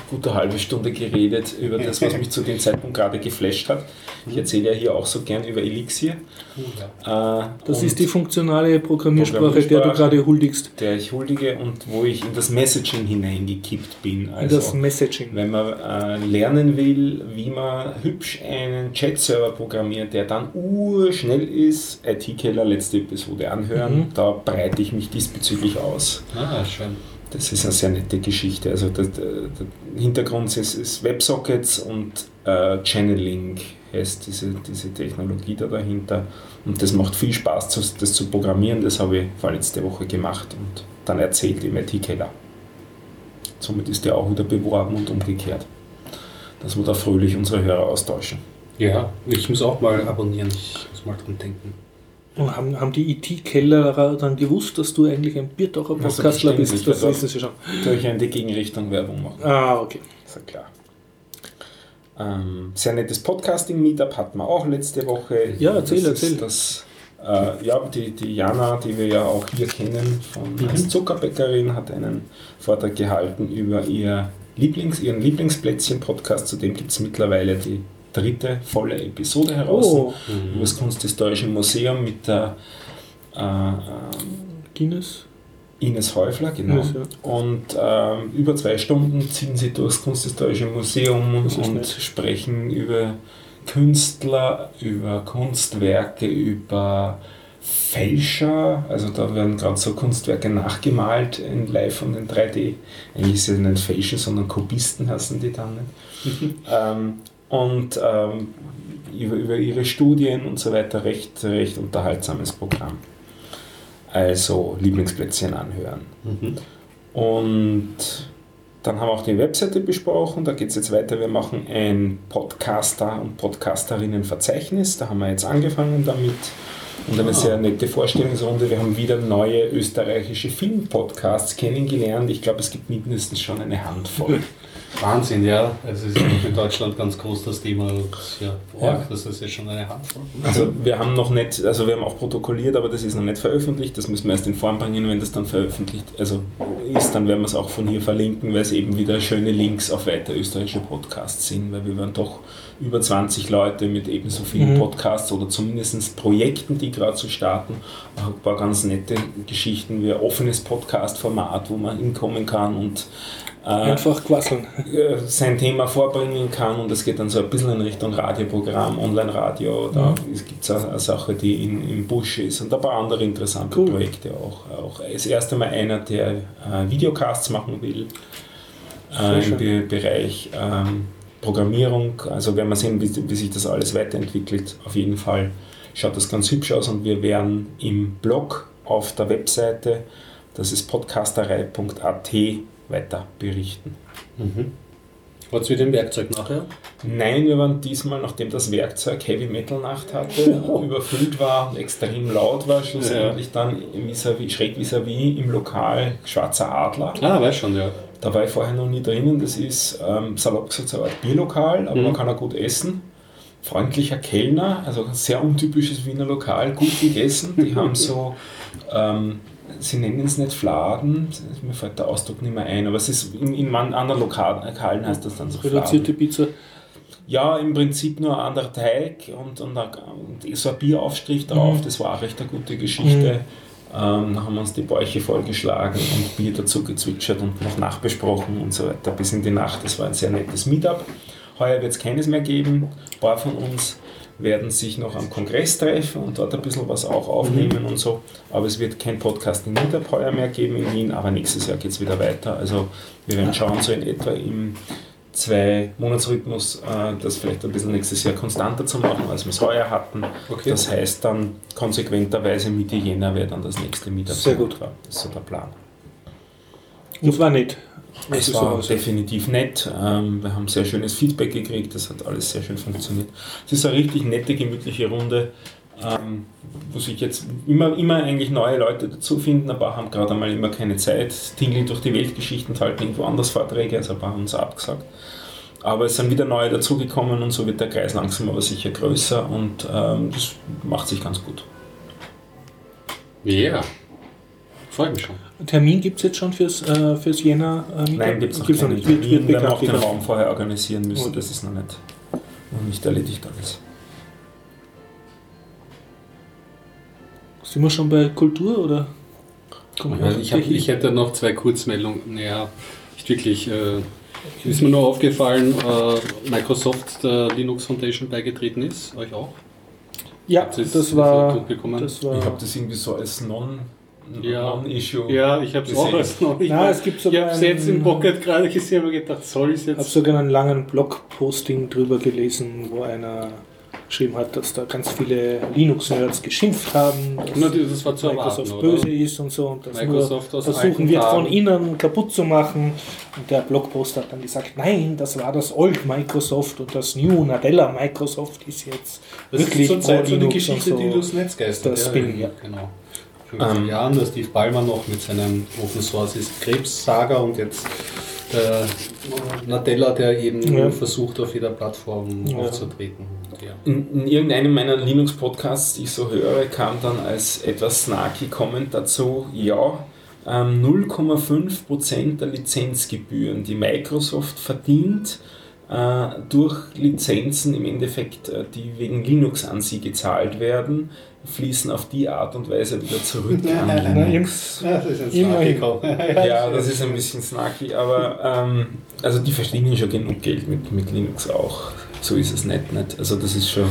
gute halbe Stunde geredet über das, was mich zu dem Zeitpunkt gerade geflasht hat. Ich erzähle ja hier auch so gern über Elixir. Äh, das ist die funktionale Programmiersprache, der du gerade huldigst. Der ich huldige und wo ich in das Messaging hineingekippt bin. Also, in das Messaging. Wenn man äh, lernen will, wie man hübsch einen Chat-Server programmiert, der dann urschnell ist, IT-Keller, letzte Episode anhören, mhm. da breite ich mich diesbezüglich aus. Ah, schön. Das ist eine sehr nette Geschichte. Also der, der, Hintergrund ist, ist, WebSockets und äh, Channeling heißt diese, diese Technologie da dahinter. Und das macht viel Spaß, das zu programmieren. Das habe ich vorletzte Woche gemacht und dann erzählt im IT-Keller. Somit ist der auch wieder beworben und umgekehrt. Dass wir da fröhlich unsere Hörer austauschen. Ja, ich muss auch mal abonnieren. Ich muss mal dran denken. Und haben, haben die IT-Kellerer dann gewusst, dass du eigentlich ein Biertaucher Podcastler also bist? Das wissen sie schon. Durch in die Gegenrichtung Werbung machen. Ah, okay. Ist ja klar. Ähm, sehr nettes Podcasting-Meetup hatten wir auch letzte Woche. Ja, erzähl, das erzähl. Das, äh, ja, die, die Jana, die wir ja auch hier kennen, von mhm. Zuckerbäckerin, hat einen Vortrag gehalten über ihr Lieblings, ihren Lieblingsplätzchen-Podcast. Zudem gibt es mittlerweile die dritte volle Episode heraus oh. mhm. über das Kunsthistorische Museum mit der äh, ähm, Guinness. Ines Häufler, genau. Ines, ja. Und ähm, über zwei Stunden ziehen sie durchs Kunsthistorische Museum und nett. sprechen über Künstler, über Kunstwerke, über Fälscher, also da werden gerade so Kunstwerke nachgemalt in Live und in 3D. Eigentlich ist es nicht Fälscher, sondern Kubisten heißen die dann nicht. ähm, und ähm, über, über ihre Studien und so weiter recht, recht unterhaltsames Programm. Also Lieblingsplätzchen anhören. Mhm. Und dann haben wir auch die Webseite besprochen, da geht es jetzt weiter. Wir machen ein Podcaster- und Podcasterinnen-Verzeichnis. Da haben wir jetzt angefangen damit und eine sehr nette Vorstellungsrunde. Wir haben wieder neue österreichische Filmpodcasts kennengelernt. Ich glaube, es gibt mindestens schon eine Handvoll. Wahnsinn, ja. Es ist in Deutschland ganz groß das Thema. Ja, ja. Das ist ja schon eine Handvoll. Also wir haben noch nicht, also wir haben auch protokolliert, aber das ist noch nicht veröffentlicht. Das müssen wir erst in Form bringen, wenn das dann veröffentlicht also ist, dann werden wir es auch von hier verlinken, weil es eben wieder schöne Links auf weitere österreichische Podcasts sind, weil wir waren doch über 20 Leute mit ebenso vielen mhm. Podcasts oder zumindest Projekten, die gerade zu starten. Ein paar ganz nette Geschichten wie ein offenes Podcast-Format, wo man hinkommen kann und einfach quasseln. Äh, sein Thema vorbringen kann und es geht dann so ein bisschen in Richtung Radioprogramm, Online-Radio. Da mhm. gibt es eine, eine, Sache, die in, im Busch ist und ein paar andere interessante cool. Projekte auch. auch. Das erste Mal einer, der äh, Videocasts machen will äh, im Be Bereich ähm, Programmierung. Also werden wir sehen, wie, wie sich das alles weiterentwickelt. Auf jeden Fall schaut das ganz hübsch aus und wir werden im Blog auf der Webseite, das ist podcasterei.at, weiter berichten. Mhm. Hat es wieder ein Werkzeug nachher? Nein, wir waren diesmal, nachdem das Werkzeug Heavy Metal Nacht hatte, oh. überfüllt war und extrem laut war, schlussendlich ja. dann vis -vis, schräg vis-à-vis im Lokal Schwarzer Adler. Ah, weiß schon, ja. Da war ich vorher noch nie drinnen. Das ist ähm, salopp gesagt so ein Bierlokal, aber mhm. man kann auch gut essen. Freundlicher Kellner, also sehr untypisches Wiener Lokal, gut gegessen. Die haben so ähm, sie nennen es nicht Fladen, mir fällt der Ausdruck nicht mehr ein, aber es ist in, in anderen Lokalen heißt das dann so Reduzierte Fladen. Pizza? Ja, im Prinzip nur ein anderer Teig und, und, und so ein Bieraufstrich drauf, mhm. das war auch recht eine gute Geschichte. Mhm. Ähm, dann haben wir uns die Bäuche vollgeschlagen und Bier dazu gezwitschert und noch nachbesprochen und so weiter bis in die Nacht. Das war ein sehr nettes Meetup. Heuer wird es keines mehr geben. Ein paar von uns werden sich noch am Kongress treffen und dort ein bisschen was auch aufnehmen mhm. und so. Aber es wird kein Podcasting Meetup heuer mehr geben in Wien, aber nächstes Jahr geht es wieder weiter. Also wir werden schauen, so in etwa im zwei Monatsrhythmus äh, das vielleicht ein bisschen nächstes Jahr konstanter zu machen, als wir es heuer hatten. Okay. Das heißt dann konsequenterweise Mitte Jänner wäre dann das nächste Meetup. Sehr gut. Das ist so der Plan. Und war nett. Es war definitiv nett. Ähm, wir haben sehr schönes Feedback gekriegt. Das hat alles sehr schön funktioniert. Es ist eine richtig nette, gemütliche Runde, ähm, wo sich jetzt immer, immer eigentlich neue Leute dazu finden. Ein paar haben gerade einmal immer keine Zeit, tingeln durch die Weltgeschichten, halten irgendwo anders Vorträge, also ein paar haben uns abgesagt. Aber es sind wieder neue dazugekommen und so wird der Kreis langsam aber sicher größer und ähm, das macht sich ganz gut. Ja. Yeah. Freue mich schon. Termin gibt es jetzt schon fürs, äh, fürs Jänner? Äh, Nein, gibt es noch, Gibt's keinen nicht. Wird, wird Termin. Wir auch den. Raum vorher organisieren müssen, Gut. das ist noch nicht, noch nicht erledigt alles. Sind wir schon bei Kultur oder? Ja, ich, hab, ich hätte noch zwei Kurzmeldungen. Naja, nicht wirklich. Äh, ist mir nur aufgefallen, äh, Microsoft der Linux Foundation beigetreten ist. Euch auch? ja, das das war, das war. Ich habe das irgendwie so als non- Ja. Non-Issue. Ja, ich habe es auch als noch nicht. Na, es gibt ich sogar habe es jetzt im Pocket gerade gesehen und mir gedacht, soll ich es Ich habe jetzt? sogar einen langen Blogposting drüber gelesen, wo einer geschrieben hat, dass da ganz viele Linux-Nerds geschimpft haben, dass Na, das war zu Microsoft erwarten, oder? böse ist und so und das Microsoft nur versuchen wird von innen kaputt zu machen. Und der Blogpost hat dann gesagt, nein, das war das Old Microsoft und das New Nadella Microsoft ist jetzt Das wirklich ist zur Zeit so eine pro-Linux Geschichte, und so. die durchs Netz geistert. Das bin, ja. Genau. Vor 50 Ähm. Jahren, der Steve Ballmer noch mit seinem Open Source ist Krebssaga und jetzt der Nadella, der eben Ja. versucht, auf jeder Plattform Ja. aufzutreten. Ja. In, in irgendeinem meiner Linux-Podcasts, die ich so höre, kam dann als etwas snarky Comment dazu, ja, ähm, 0,5% der Lizenzgebühren, die Microsoft verdient, äh, durch Lizenzen im Endeffekt, äh, die wegen Linux an sie gezahlt werden, fließen auf die Art und Weise wieder zurück an Na, Linux. irgend- das ist ein. Ja, das ist ein bisschen snarky, aber ähm, also die verdienen schon genug Geld mit, mit Linux auch. So ist es nicht, nicht. Also das ist schon.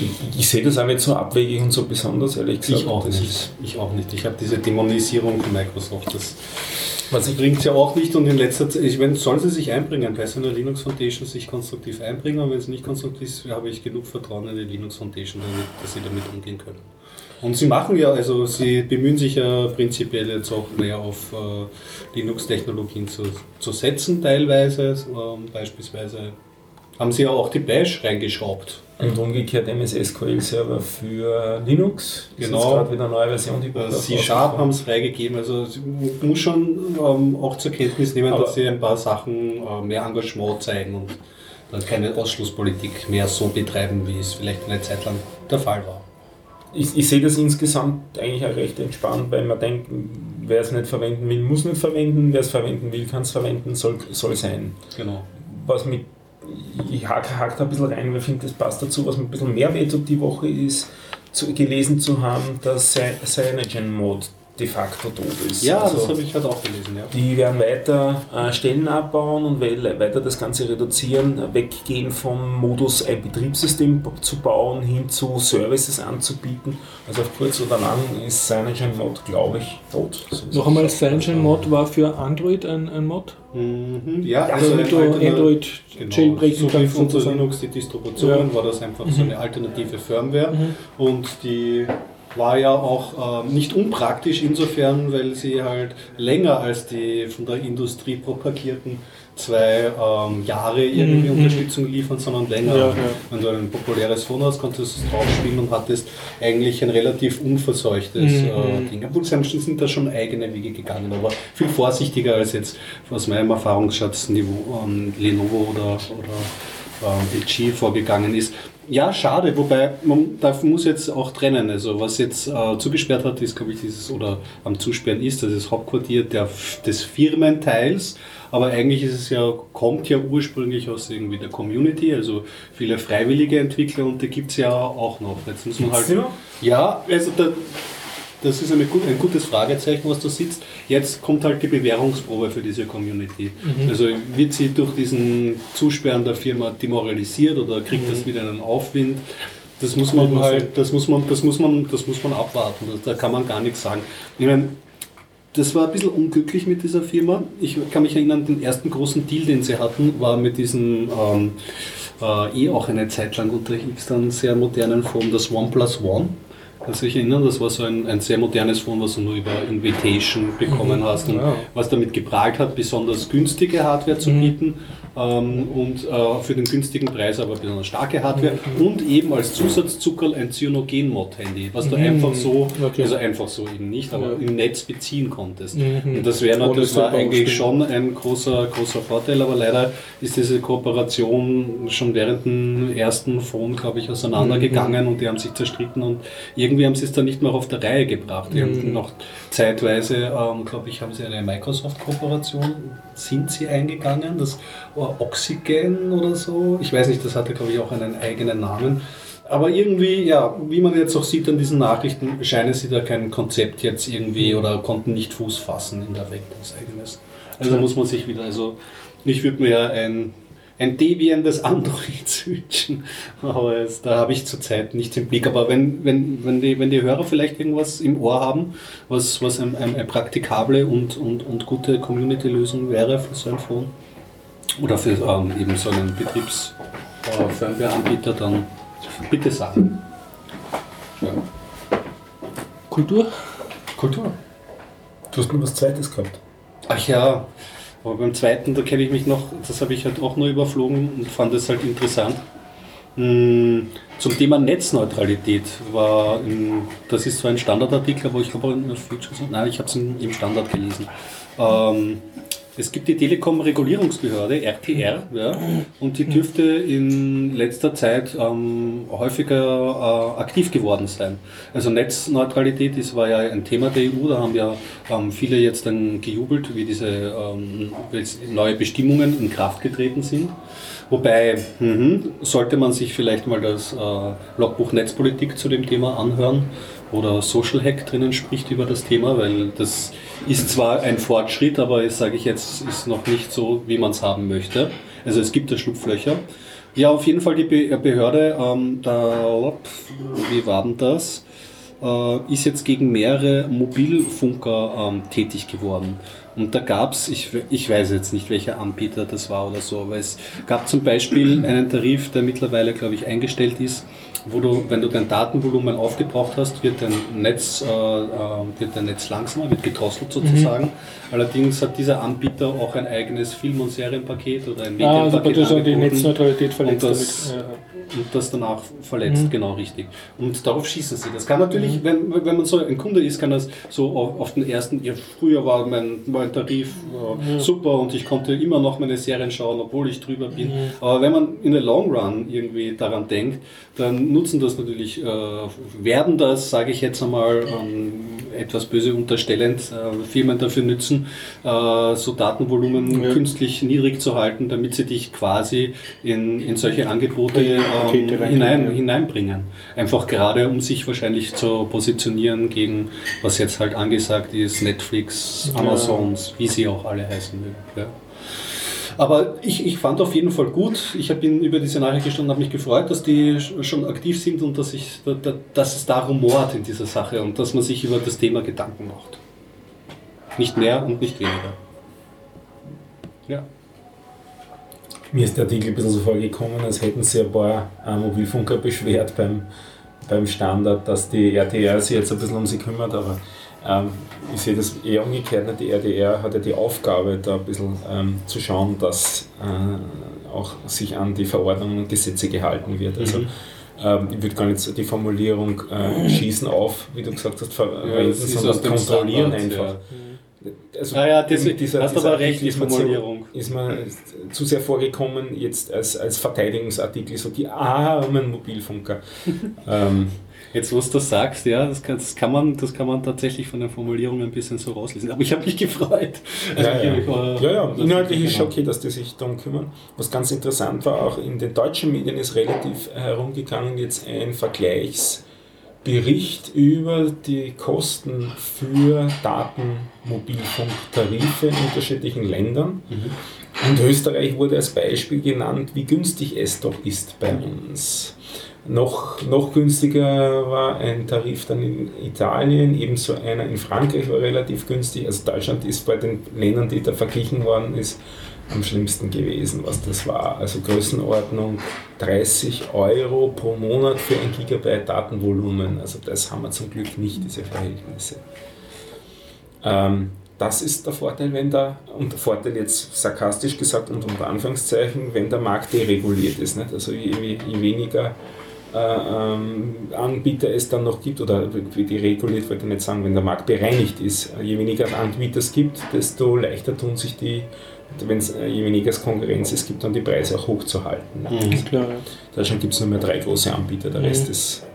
Ich, ich sehe das auch nicht so abwegig und so besonders, ehrlich gesagt. Ich auch das nicht. Ich auch nicht. Ich habe diese Dämonisierung von Microsoft. Das was ich, bringt ja auch nicht und in letzter Zeit, ich meine, sollen sie sich einbringen, bei so einer Linux Foundation sich konstruktiv einbringen, aber wenn es nicht konstruktiv ist, habe ich genug Vertrauen in die Linux Foundation, damit, dass sie damit umgehen können. Und sie machen ja, also sie bemühen sich ja prinzipiell jetzt auch mehr auf äh, Linux-Technologien zu, zu setzen, teilweise. Ähm, beispielsweise haben sie ja auch die Bash reingeschraubt. und umgekehrt MS SQL Server für Linux. Ist Genau. jetzt gerade wieder eine neue Version, die Äh, C-Sharp haben es freigegeben, also sie muss schon ähm, auch zur Kenntnis nehmen, Aber- dass sie ein paar Sachen äh, mehr Engagement zeigen und dann keine Ausschlusspolitik mehr so betreiben, wie es vielleicht eine Zeit lang der Fall war. Ich, ich sehe das insgesamt eigentlich auch recht entspannt, weil man denkt, wer es nicht verwenden will, muss nicht verwenden, wer es verwenden will, kann es verwenden, soll, soll sein. Genau. was mit, ich hake hak da ein bisschen rein, weil ich finde, das passt dazu, was mir ein bisschen mehr wehtut die Woche ist, zu, gelesen zu haben, dass Cy- Cyanogen Mode de facto tot ist. Ja, Also, das habe ich halt auch gelesen, ja. die werden weiter äh, Stellen abbauen und we- weiter das Ganze reduzieren, weggehen vom Modus, ein Betriebssystem zu bauen, hin zu Services anzubieten. Also auf kurz oder lang ist Cyanogen Mode, glaube ich, tot. So Noch einmal, CyanogenMod war für Android ein, ein Mod, Mhm. Ja, also damit du alterna- Android Genau, jailbreaken so kannst für unser sozusagen. Linux die Distribution war das einfach so eine alternative Firmware Mhm. und die war ja auch ähm, nicht unpraktisch insofern, weil sie halt länger als die von der Industrie propagierten zwei ähm, Jahre irgendwie Mhm. Unterstützung liefern, sondern länger. Ja, ja. Wenn du ein populäres Phone hast, konntest du es drauf spielen und hattest eigentlich ein relativ unverseuchtes Mhm. äh, Ding. Obwohl sie sind da schon eigene Wege gegangen, aber viel vorsichtiger als jetzt aus meinem Erfahrungsschatz Niveau, ähm, Lenovo oder, oder ähm, vorgegangen ist. Ja, schade, wobei man darf, muss jetzt auch trennen. Also was jetzt äh, zugesperrt hat, ist, glaube ich, dieses, oder am Zusperren ist, das ist Hauptquartier der, des Firmenteils. Aber eigentlich ist es ja, kommt ja ursprünglich aus irgendwie der Community, also viele freiwillige Entwickler und die gibt es ja auch noch. Jetzt muss man halt. Ja, also da, das ist eine, ein gutes Fragezeichen, was da sitzt. Jetzt kommt halt die Bewährungsprobe für diese Community. Also wird sie durch diesen Zusperren der Firma demoralisiert oder kriegt das wieder einen Aufwind? Das muss man halt, das muss man, das muss man, das muss man abwarten. Da kann man gar nichts sagen. Ich meine, das war ein bisschen unglücklich mit dieser Firma. Ich kann mich erinnern, den ersten großen Deal, den sie hatten, war mit diesem ähm, äh, eh auch eine Zeit lang unterwegs einen sehr modernen Phone, das OnePlus One. Kannst du dich erinnern? Das war so ein, ein sehr modernes Phone, was du nur über Invitation bekommen hast und Ja. was damit geprahlt hat, besonders günstige Hardware zu bieten ähm, und äh, für den günstigen Preis aber besonders starke Hardware und eben als Zusatzzuckerl ein Cyanogen-Mod-Handy, was du Mhm. einfach so, Okay. also einfach so eben nicht, aber im Netz beziehen konntest. Mhm. Und das wäre natürlich war eigentlich schon ein großer, großer Vorteil, aber leider ist diese Kooperation schon während dem ersten Phone, glaube ich, auseinandergegangen Mhm. und die haben sich zerstritten und irgendwie haben sie es dann nicht mehr auf der Reihe gebracht. Die haben noch zeitweise, ähm, glaube ich, haben sie eine Microsoft-Kooperation, sind sie eingegangen, das war Oxygen oder so. Ich weiß nicht, das hatte, glaube ich, auch einen eigenen Namen. Aber irgendwie, ja, wie man jetzt auch sieht an diesen Nachrichten, scheinen sie da kein Konzept jetzt irgendwie oder konnten nicht Fuß fassen in der Welt als eigenes. Also muss man sich wieder, also ich würde mir ein ein Debian des Androids wünschen. Aber es, da habe ich zurzeit nichts im Blick. Aber wenn, wenn, wenn, die, wenn die Hörer vielleicht irgendwas im Ohr haben, was, was eine ein, ein praktikable und, und, und gute Community-Lösung wäre für so ein Phone oder für ähm, eben so einen Betriebs-Firmware-Anbieter, dann bitte sagen. Ja. Kultur? Kultur. Du hast noch was Zweites gehabt. Ach ja, aber beim zweiten, da kenne ich mich noch, das habe ich halt auch nur überflogen und fand es halt interessant. Hm, zum Thema Netzneutralität war, das ist zwar ein Standardartikel, aber ich glaube, nein, ich habe es im Standard gelesen. Ähm, es gibt die Telekom-Regulierungsbehörde, RTR, ja, und die dürfte in letzter Zeit ähm, häufiger äh, aktiv geworden sein. Also Netzneutralität das war ja ein Thema der EU, da haben ja ähm, viele jetzt dann gejubelt, wie diese ähm, neue Bestimmungen in Kraft getreten sind. Wobei, mh, sollte man sich vielleicht mal das äh, Logbuch Netzpolitik zu dem Thema anhören oder Social Hack drinnen spricht über das Thema, weil das ist zwar ein Fortschritt, aber sage ich jetzt, ist noch nicht so, wie man es haben möchte. Also es gibt da Schlupflöcher. Ja, auf jeden Fall die Behörde, ähm, da, wie war denn das? Äh, ist jetzt gegen mehrere Mobilfunker ähm, tätig geworden. Und da gab es, ich, ich weiß jetzt nicht, welcher Anbieter das war oder so, aber es gab zum Beispiel einen Tarif, der mittlerweile, glaube ich, eingestellt ist, wo du, wenn du dein Datenvolumen aufgebraucht hast, wird dein Netz, äh, äh wird dein Netz langsamer, wird gedrosselt sozusagen. Mhm. Allerdings hat dieser Anbieter auch ein eigenes Film- und Serienpaket oder ein Medienpaket ah, also die Netzneutralität verletzt und das, damit. Und das danach verletzt, mhm. genau richtig. Und darauf schießen sie. Das kann natürlich, mhm. wenn, wenn man so ein Kunde ist, kann das so auf, auf den ersten, ja, früher war mein, mein Tarif äh, super und ich konnte immer noch meine Serien schauen, obwohl ich drüber bin. Mhm. Aber wenn man in der Long Run irgendwie daran denkt, dann nutzen das natürlich, äh, werden das, sage ich jetzt einmal, ähm, etwas böse unterstellend, äh, Firmen dafür nützen, äh, so Datenvolumen ja. künstlich niedrig zu halten, damit sie dich quasi in, in solche Angebote ähm, hinein, hineinbringen. Einfach gerade, um sich wahrscheinlich zu positionieren gegen, was jetzt halt angesagt ist, Netflix, Amazons, wie sie auch alle heißen mögen. Aber ich, ich fand auf jeden Fall gut. Ich bin über diese Nachricht gestanden und habe mich gefreut, dass die schon aktiv sind und dass, ich, dass es da rumort in dieser Sache und dass man sich über das Thema Gedanken macht. Nicht mehr und nicht weniger. Ja. Mir ist der Artikel ein bisschen so vorgekommen, als hätten sie ein paar äh, Mobilfunker beschwert beim, beim Standard, dass die RTR sich jetzt ein bisschen um sie kümmert, aber ähm, ich sehe das eher umgekehrt. Die RDR hat ja die Aufgabe, da ein bisschen ähm, zu schauen, dass äh, auch sich an die Verordnungen und Gesetze gehalten wird. Also, mhm. ähm, ich würde gar nicht die Formulierung äh, schießen auf, wie du gesagt hast, verwenden, ja, sondern kontrollieren einfach. Ja. Also ja, das, dieser, hast aber recht, die Formulierung. Ist man zu sehr vorgekommen, jetzt als, als Verteidigungsartikel, so die armen Mobilfunker. ähm, Jetzt, wo du das sagst, ja, das kann, das kann, man, das kann man tatsächlich von der Formulierung ein bisschen so rauslesen. Aber ich habe mich gefreut. Also ja, ja. War, ja, ja. inhaltlich ist okay, dass die sich darum kümmern. Was ganz interessant war, auch in den deutschen Medien ist relativ herumgegangen jetzt ein Vergleichsbericht über die Kosten für Datenmobilfunktarife in unterschiedlichen Ländern. Mhm. Und Österreich wurde als Beispiel genannt, wie günstig es doch ist bei uns. Noch, noch günstiger war ein Tarif dann in Italien, ebenso einer in Frankreich war relativ günstig. Also Deutschland ist bei den Ländern, die da verglichen worden ist, am schlimmsten gewesen, was das war. Also Größenordnung 30 Euro pro Monat für ein Gigabyte Datenvolumen. Also das haben wir zum Glück nicht, diese Verhältnisse. Ähm, das ist der Vorteil, wenn der, und der Vorteil jetzt sarkastisch gesagt und unter Anführungszeichen, wenn der Markt dereguliert ist. Nicht? Also je, je weniger Anbieter es dann noch gibt, oder wie die reguliert, wollte ich nicht sagen, wenn der Markt bereinigt ist, je weniger Anbieter es gibt, desto leichter tun sich die, wenn es äh, je weniger Konkurrenz es gibt, dann die Preise auch hochzuhalten. Mhm, klar, ja. Deutschland gibt es nur mehr drei große Anbieter, der mhm. Rest ist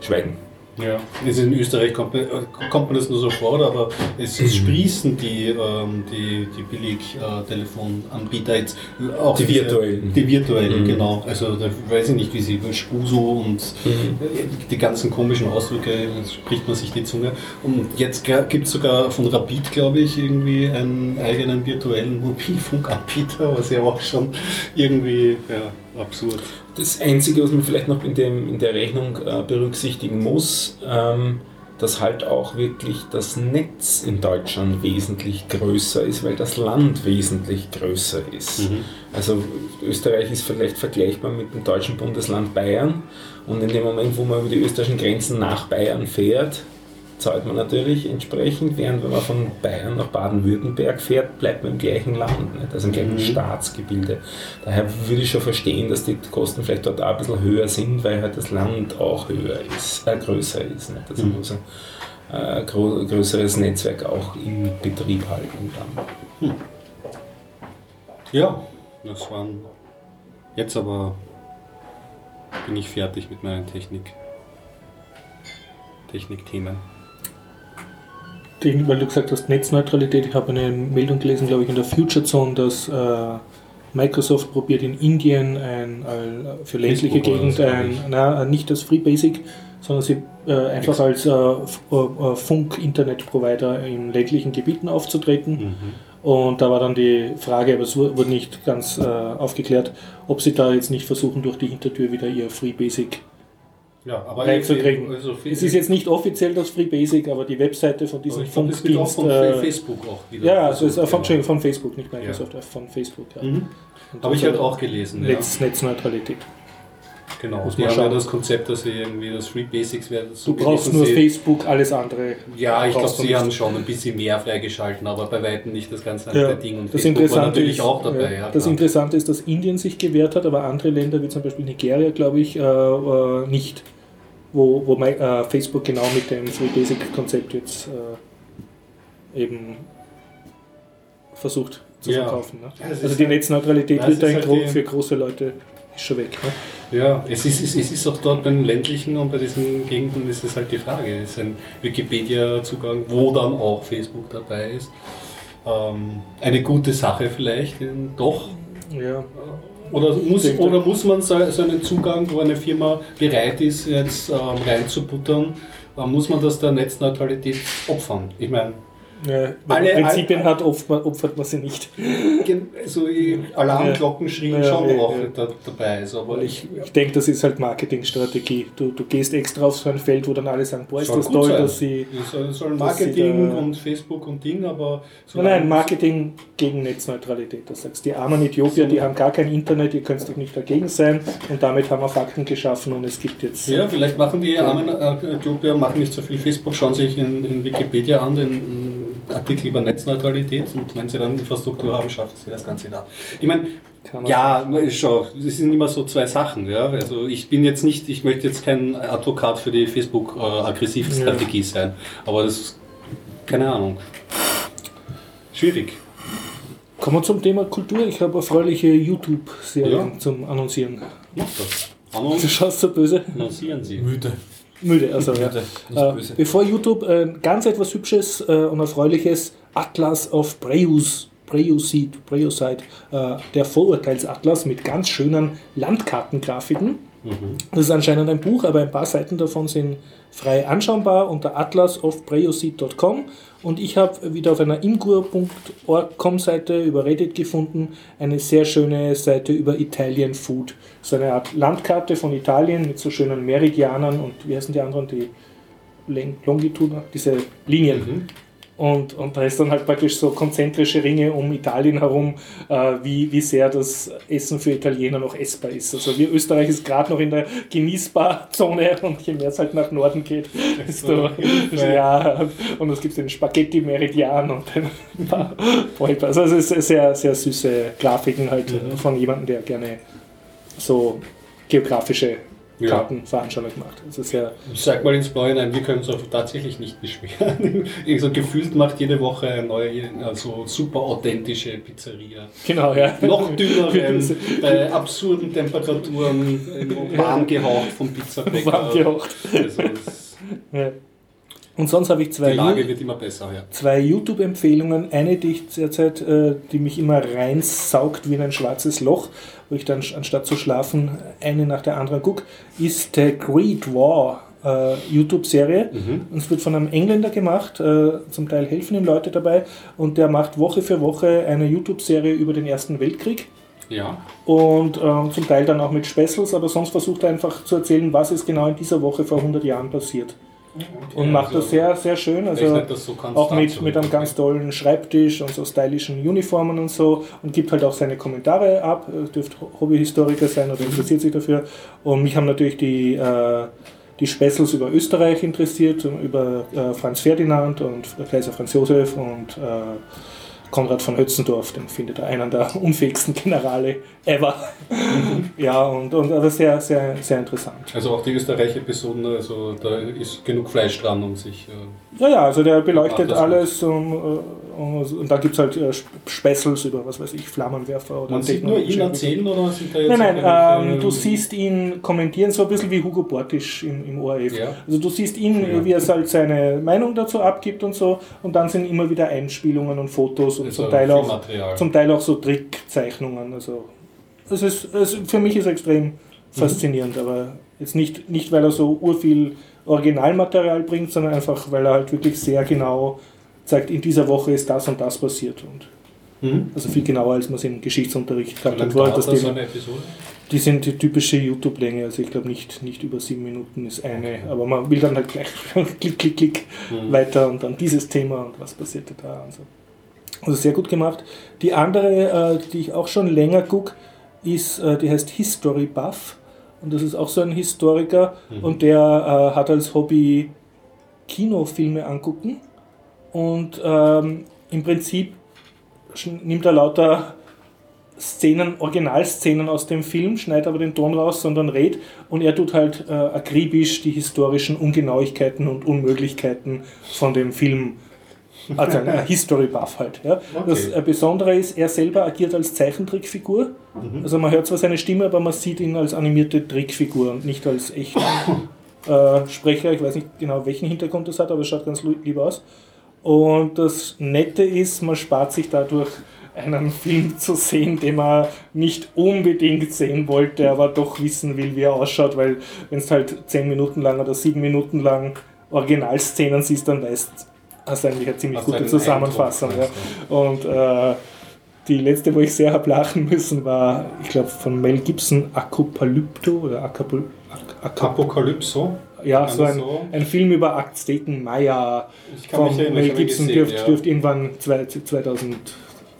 Schweigen. Ja, in Österreich kommt, man- kommt man das nur so vor, aber es, es sprießen die, ähm, die, die Billig-Telefonanbieter jetzt auch Die virtuellen. Die virtuellen, Mhm. genau. Also da weiß ich nicht, wie sie über Spuso und äh, die ganzen komischen Ausdrücke spricht man sich die Zunge. Und jetzt gibt es sogar von Rapid, glaube ich, irgendwie einen eigenen virtuellen Mobilfunkanbieter, was ja auch schon irgendwie ja, absurd. Das Einzige, was man vielleicht noch in, dem, in der Rechnung äh, berücksichtigen muss, ähm, dass halt auch wirklich das Netz in Deutschland wesentlich größer ist, weil das Land wesentlich größer ist. Mhm. Also Österreich ist vielleicht vergleichbar mit dem deutschen Bundesland Bayern und in dem Moment, wo man über die österreichischen Grenzen nach Bayern fährt, zahlt man natürlich entsprechend, während wenn man von Bayern nach Baden-Württemberg fährt, bleibt man im gleichen Land, nicht? also im gleichen Mhm. Staatsgebilde. Daher würde ich schon verstehen, dass die Kosten vielleicht dort auch ein bisschen höher sind, weil halt das Land auch höher ist, äh, größer ist. Nicht? Also man Mhm. muss ein äh, größeres Netzwerk auch in Betrieb halten dann. Ja, das waren. Jetzt aber bin ich fertig mit meinen Technik. Technikthemen. Technik, weil du gesagt hast, Netzneutralität. Ich habe eine Meldung gelesen, glaube ich, in der Future Zone, dass äh, Microsoft probiert in Indien ein, ein, für ländliche Gegend ein, na, nicht als Free Basic, sondern sie äh, einfach als äh, äh, äh, Funk-Internet-Provider in ländlichen Gebieten aufzutreten. Mhm. Und da war dann die Frage, aber es wu- wurde nicht ganz äh, aufgeklärt, ob sie da jetzt nicht versuchen, durch die Hintertür wieder ihr Free Basic Ja, aber reinzukriegen. Also, Es ist jetzt nicht offiziell das Free Basic, aber die Webseite von diesem wird auch Funkdienst. von äh, Facebook auch wieder. ja, also es ist versucht, äh, von, genau. Von Facebook, nicht Microsoft, äh, von Facebook. Ja. Mhm. Habe ich halt auch gelesen. Ja. Netz, Netzneutralität. Genau. Muss Die haben ja das Konzept, dass sie irgendwie das Free Basics werden. Du brauchst nur Facebook, alles andere. Ja, ich glaube, sie nicht. haben schon ein bisschen mehr freigeschalten, aber bei weitem nicht das ganze Ja, andere Ding. Und das Facebook Interessante natürlich ist, auch dabei. ja, Ja, das. Interessante ist, dass Indien sich gewehrt hat, aber andere Länder, wie zum Beispiel Nigeria, glaube ich, äh, äh, nicht, wo, wo Mi- äh, Facebook genau mit dem Free Basic Konzept jetzt äh, eben versucht zu Ja. verkaufen. Ne? Ja, Also die halt- Netzneutralität Ja, wird da halt für große Leute ist schon weg. Ne? Ja, es ist, es, ist, es ist auch dort bei den ländlichen und bei diesen Gegenden ist es halt die Frage. Es ist ein Wikipedia-Zugang, wo dann auch Facebook dabei ist. Ähm, eine gute Sache vielleicht, denn doch. Ja. Oder muss, oder muss man so, so einen Zugang, wo eine Firma bereit ist, jetzt ähm, reinzubuttern, äh, muss man das der Netzneutralität opfern? Ich meine, Ja, Alle- man Prinzipien alle- hat, opfert, opfert man sie nicht. so die Alarmglocken schrien Ja, schon ja, auch da, dabei. Also, aber ich, ich denke, das ist halt Marketingstrategie. Du, du gehst extra auf so ein Feld, wo dann alle sagen, boah, ist das toll, sein. dass sie... Es soll, Marketing da- und Facebook und Ding, aber Nein, nein, Marketing gegen Netzneutralität. Das sagst die armen Äthiopier, die haben gar kein Internet, ihr könnt doch nicht dagegen sein. Und damit haben wir Fakten geschaffen und es gibt jetzt... Ja, vielleicht machen die armen Äthiopier machen nicht so viel Facebook, schauen sich in, in Wikipedia an, den Artikel über Netzneutralität und wenn sie dann Infrastruktur haben, schaffen sie das Ganze da. Ich meine, ja, schau, es sind immer so zwei Sachen. Ja? Also ich bin jetzt nicht, ich möchte jetzt kein Advokat für die Facebook-Aggressivstrategie sein, aber das ist, keine Ahnung, schwierig. Kommen wir zum Thema Kultur. Ich habe erfreuliche YouTube-Serien Ja. zum Annoncieren. Macht das. Du Annoncieren schaust so böse. Sie. Müde. Müde, also ja. Äh, bevor YouTube äh, ganz etwas Hübsches äh, und Erfreuliches, Atlas of Preus, Preucide, Preucide, äh, der Vorurteilsatlas mit ganz schönen Landkartengrafiken. Das ist anscheinend ein Buch, aber ein paar Seiten davon sind frei anschaubar unter atlasofpreucide.com und ich habe wieder auf einer imgur.org.com-Seite über Reddit gefunden eine sehr schöne Seite über Italian Food. So eine Art Landkarte von Italien mit so schönen Meridianern und wie heißen die anderen, die Len- Longitude, diese Linien. Mhm. Und, und da ist dann halt praktisch so konzentrische Ringe um Italien herum, äh, wie, wie sehr das Essen für Italiener noch essbar ist. Also wir Österreich ist gerade noch in der Genießbarzone und je mehr es halt nach Norden geht, desto ja, und es gibt den Spaghetti-Meridian und den Polper. Also es ist sehr, sehr süße Grafiken halt Mhm. von jemandem, der gerne so geografische Ja. Karten veranschaulicht macht. Also sehr Sag mal ins Blaue hinein, wir können uns auch tatsächlich nicht beschweren. so gefühlt macht jede Woche eine neue, also super authentische Pizzeria. genau, ja. Noch dünneren, bei absurden Temperaturen, warm gehaucht vom Pizzabäcker. Warm gehaucht. Also es- Ja. Und sonst habe ich zwei, besser, ja. zwei YouTube-Empfehlungen. Eine, die ich derzeit, äh, die mich immer reinsaugt wie in ein schwarzes Loch, wo ich dann anstatt zu schlafen eine nach der anderen gucke, ist der Great War äh, YouTube-Serie. Und es wird von einem Engländer gemacht, äh, zum Teil helfen ihm Leute dabei und der macht Woche für Woche eine YouTube-Serie über den Ersten Weltkrieg Ja, und ähm, zum Teil dann auch mit Specials, aber sonst versucht er einfach zu erzählen, was ist genau in dieser Woche vor 100 Jahren passiert. Und macht also das sehr, sehr schön. Also so auch mit, mit einem ganz tollen Schreibtisch und so stylischen Uniformen und so und gibt halt auch seine Kommentare ab. Er dürfte Hobbyhistoriker sein oder interessiert sich dafür. Und mich haben natürlich die, äh, die Specials über Österreich interessiert, über äh, Franz Ferdinand und Kaiser Franz Josef und äh, Konrad von Hötzendorf, den findet er einen der unfähigsten Generale ever. ja, und, und aber sehr, sehr, sehr interessant. Also auch die Österreich-Episoden, also da ist genug Fleisch dran, um sich. Äh, Ja, ja, also der beleuchtet alles und, äh, und, und da gibt es halt äh, Sp- Specials über, was weiß ich, Flammenwerfer oder man sieht nur ihn erzählen oder sind da jetzt Nein, nein, ähm, du siehst ihn kommentieren, so ein bisschen wie Hugo Bortisch im, im ORF. Ja. Also du siehst ihn, Ja. wie er halt seine Meinung dazu abgibt und so und dann sind immer wieder Einspielungen und Fotos und Also zum, Teil auch, zum Teil auch so Trickzeichnungen. Also es ist, es, für mich ist extrem faszinierend, aber jetzt nicht, nicht, weil er so urviel Originalmaterial bringt, sondern einfach, weil er halt wirklich sehr genau zeigt, in dieser Woche ist das und das passiert. Und Mhm. also viel genauer, als man es im Geschichtsunterricht gehabt hat. dauert das das so Thema- eine Episode? die sind die typische YouTube-Länge, also ich glaube nicht, nicht über sieben Minuten ist eine, aber man will dann halt gleich klick, klick, klick Mhm. weiter und dann dieses Thema und was passierte da und so. Also sehr gut gemacht. Die andere, äh, die ich auch schon länger gucke, ist, äh, die heißt History Buff und das ist auch so ein Historiker Mhm. und der äh, hat als Hobby Kinofilme angucken und ähm, im Prinzip nimmt er lauter Szenen, Originalszenen aus dem Film, schneidet aber den Ton raus, sondern redet und er tut halt äh, akribisch die historischen Ungenauigkeiten und Unmöglichkeiten von dem Film, also ein History Buff halt. Ja. Das Okay. äh, Besondere ist, er selber agiert als Zeichentrickfigur. Also man hört zwar seine Stimme, aber man sieht ihn als animierte Trickfigur und nicht als echten äh, Sprecher. Ich weiß nicht genau, welchen Hintergrund das hat, aber es schaut ganz lieb aus. Und das Nette ist, man spart sich dadurch einen Film zu sehen, den man nicht unbedingt sehen wollte, aber doch wissen will, wie er ausschaut, weil wenn es halt 10 Minuten lang oder 7 Minuten lang Originalszenen siehst, dann weißt du, hast du eigentlich eine ziemlich Hast gute Zusammenfassung. Ja. Und äh, die letzte, wo ich sehr habe lachen müssen, war, ich glaube, von Mel Gibson, Apokalypto oder Acapul Ac- Ac- Apokalypso. Ja, so ein, so? ein Film über kann mich von Mel Gibson gesehen, dürfte ja. dürft irgendwann zwei- 2000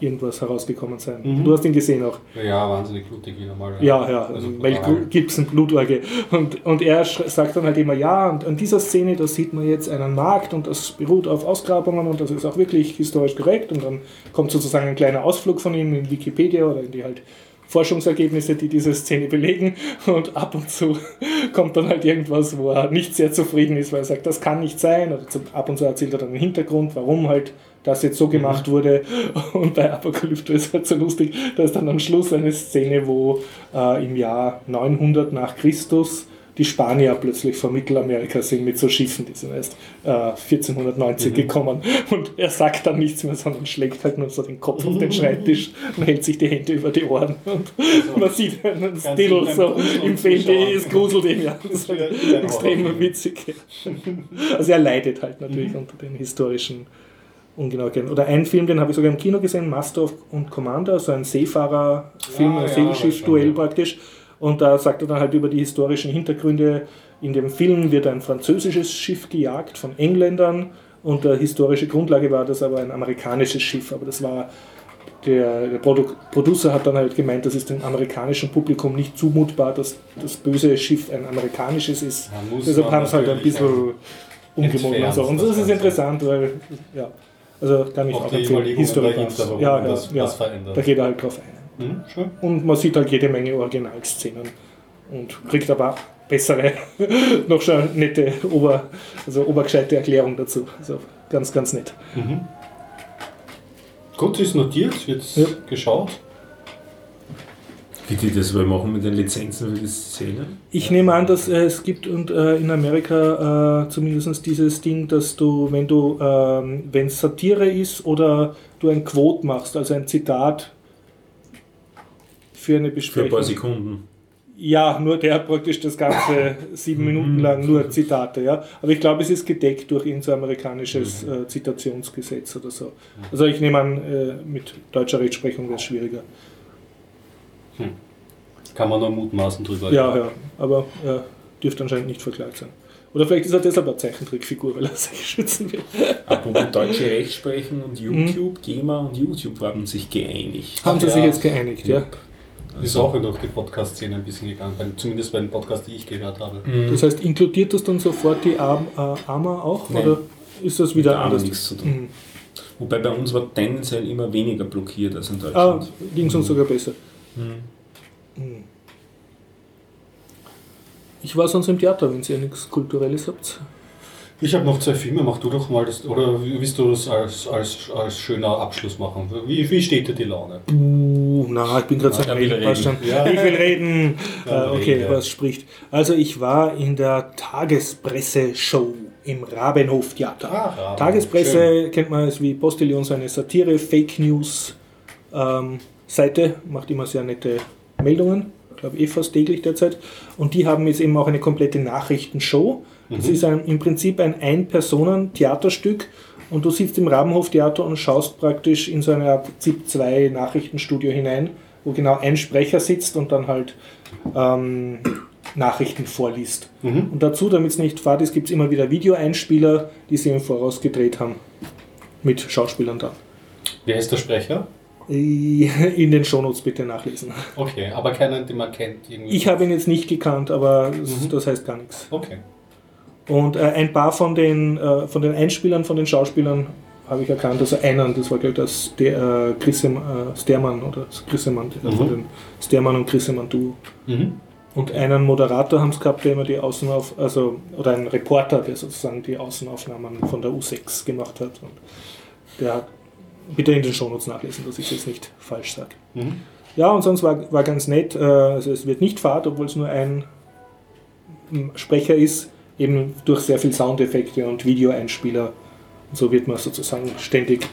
irgendwas herausgekommen sein. Mhm. Du hast ihn gesehen auch. Ja, wahnsinnig blutig wieder mal. Ja, ja, Also Mel. Gibson, Blutorgie. Und, und er sagt dann halt immer, ja, und an dieser Szene, da sieht man jetzt einen Markt und das beruht auf Ausgrabungen und das ist auch wirklich historisch korrekt. Und dann kommt sozusagen ein kleiner Ausflug von ihm in Wikipedia oder in die halt Forschungsergebnisse, die diese Szene belegen. Und ab und zu kommt dann halt irgendwas, wo er nicht sehr zufrieden ist, weil er sagt, das kann nicht sein. Oder zum, ab und zu erzählt er dann den Hintergrund, warum halt das jetzt so gemacht wurde. Und bei Apokalypto ist halt so lustig, da ist dann am Schluss eine Szene, wo äh, im Jahr 900 nach Christus die Spanier plötzlich von Mittelamerika sind mit so Schiffen, die sind erst äh, 1490 gekommen. Und er sagt dann nichts mehr, sondern schlägt halt nur so den Kopf auf den Schreibtisch und hält sich die Hände über die Ohren. Und man sieht einen einem so im Film, zuschauen. es gruselt ihn, ja. Das ist halt ein extrem witzig. Also er leidet halt natürlich unter den historischen Ungenauigkeiten. Oder ein Film, den habe ich sogar im Kino gesehen, Master of und Commander, so ein Seefahrerfilm, Ah, ein ja, Segelschiff-Duell schon. praktisch. Und da sagt er dann halt über die historischen Hintergründe. In dem Film wird ein französisches Schiff gejagt von Engländern und der historische Grundlage war das aber ein amerikanisches Schiff. Aber das war der, der Produ Producer hat dann halt gemeint, das ist dem amerikanischen Publikum nicht zumutbar, dass das böse Schiff ein amerikanisches ist. Deshalb haben sie halt ein bisschen umgemoden und so. Und das das ist interessant, weil, ja, also kann ich Auch auch die empfehlen. Warum ja, ja, ja. Da geht er halt drauf ein. Mhm, schön. Und man sieht halt jede Menge Originalszenen und kriegt aber bessere, noch schon nette, ober, also obergescheite Erklärung dazu. Also ganz, ganz nett. Gut, ist notiert, wird Ja. geschaut. Wie die das wohl machen mit den Lizenzen für die Szene? Ich nehme an, dass äh, es gibt und äh, in Amerika äh, zumindest dieses Ding, dass du, wenn du, ähm, wenn es Satire ist oder du ein Quote machst, also ein Zitat für eine Für ein Besprechung. paar Sekunden. Ja, nur der hat praktisch das ganze sieben Minuten lang nur Zitate, ja. Aber ich glaube, es ist gedeckt durch irgendein so amerikanisches äh, Zitationsgesetz oder so. Also ich nehme an, äh, mit deutscher Rechtsprechung wäre es schwieriger. Kann man nur mutmaßen drüber. Ja, ja, aber er dürfte anscheinend nicht verklagt sein. Oder vielleicht ist er deshalb eine Zeichentrickfigur, weil er sich schützen will. Apropos deutsche Rechtsprechung und YouTube, GEMA und YouTube haben sich geeinigt. Haben sie ja. sich jetzt geeinigt, ja? Ist auch durch die Podcast-Szene ein bisschen gegangen, bei, zumindest bei den Podcasts, die ich gehört habe. Das heißt, inkludiert das dann sofort die Arm, äh, AMA auch? Nein. Oder ist das wieder Mit anders? nichts zu tun. Mhm. Wobei bei uns war tendenziell immer weniger blockiert als in Ah, Deutschland. ging es uns sogar besser. Mhm. Mhm. Ich war sonst im Theater, wenn ihr nichts Kulturelles habt. Ich habe noch zwei Filme, mach du doch mal das, oder willst du das als, als, als schöner Abschluss machen? Wie, wie steht dir die Laune? Uh, na, ich bin gerade so will reden. Ja. Ich will reden. Ja, äh, okay, reden, ja. was spricht? Also ich war in der Tagespresse-Show im Rabenhof-Theater. Ah, Rabenhof, Tagespresse kennt man es wie Postillon, so eine Satire, Fake News ähm, Seite, macht immer sehr nette Meldungen, ich glaube eh fast täglich derzeit. Und die haben jetzt eben auch eine komplette Nachrichtenshow. Das ist ein, im Prinzip ein Ein-Personen-Theaterstück und du sitzt im Rabenhof-Theater und schaust praktisch in so eine Art ZIP-2-Nachrichtenstudio hinein, wo genau ein Sprecher sitzt und dann halt ähm, Nachrichten vorliest. Mhm. Und dazu, damit es nicht fad ist, gibt es immer wieder Videoeinspieler, die sie im Voraus gedreht haben. Mit Schauspielern dann. Wer ist der Sprecher? In den Shownotes bitte nachlesen. Okay, aber keinen, den man kennt. Irgendwie. Ich habe ihn jetzt nicht gekannt, aber Mhm. das heißt gar nichts. Okay. Und äh, ein paar von den, äh, von den Einspielern, von den Schauspielern habe ich erkannt. Also einen, das war glaube ich das der, äh, Chrisem, äh, Stermann oder das Chrisemann, äh, Mhm. von den Stermann und Chrisemann Duo. Mhm. Und einen Moderator haben es gehabt, der immer die Außenauf, also oder ein Reporter, der sozusagen die Außenaufnahmen von der U6 gemacht hat. Und der hat bitte in den Shownotes nachlesen, dass ich jetzt nicht falsch sage. Mhm. Ja, und sonst war, war ganz nett. äh, Also es wird nicht fad, obwohl es nur ein mm, Sprecher ist, eben durch sehr viel Soundeffekte und Videoeinspieler. Und so wird man sozusagen ständig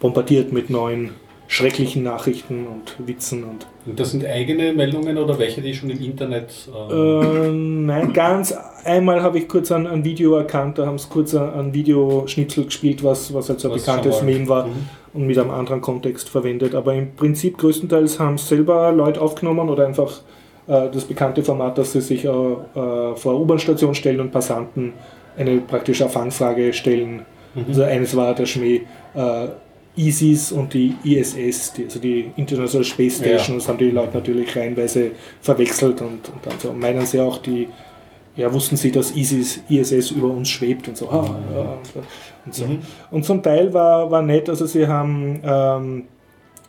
bombardiert mit neuen schrecklichen Nachrichten und Witzen und Und das sind eigene Meldungen oder welche, die schon im Internet. Äh, Ähm, nein, ganz einmal habe ich kurz ein, ein Video erkannt, da haben sie kurz ein, ein Videoschnipsel gespielt, was, was halt so ein was bekanntes Meme war Mhm. und mit einem anderen Kontext verwendet. Aber im Prinzip größtenteils haben es selber Leute aufgenommen oder einfach äh, das bekannte Format, dass sie sich äh, äh, vor U-Bahn-Station stellen und Passanten eine praktische Fangfrage stellen. Mhm. Also eines war der Schmäh. Äh, ISIS und die ISS, die, also die International Space Station, Ja. das haben die Leute natürlich reihenweise verwechselt und, und dann so meinen sie auch, die ja, wussten sie, dass ISIS, ISS über uns schwebt und so. Ah, ja, und, so. Mhm. und zum Teil war, war nett, also sie haben, ähm,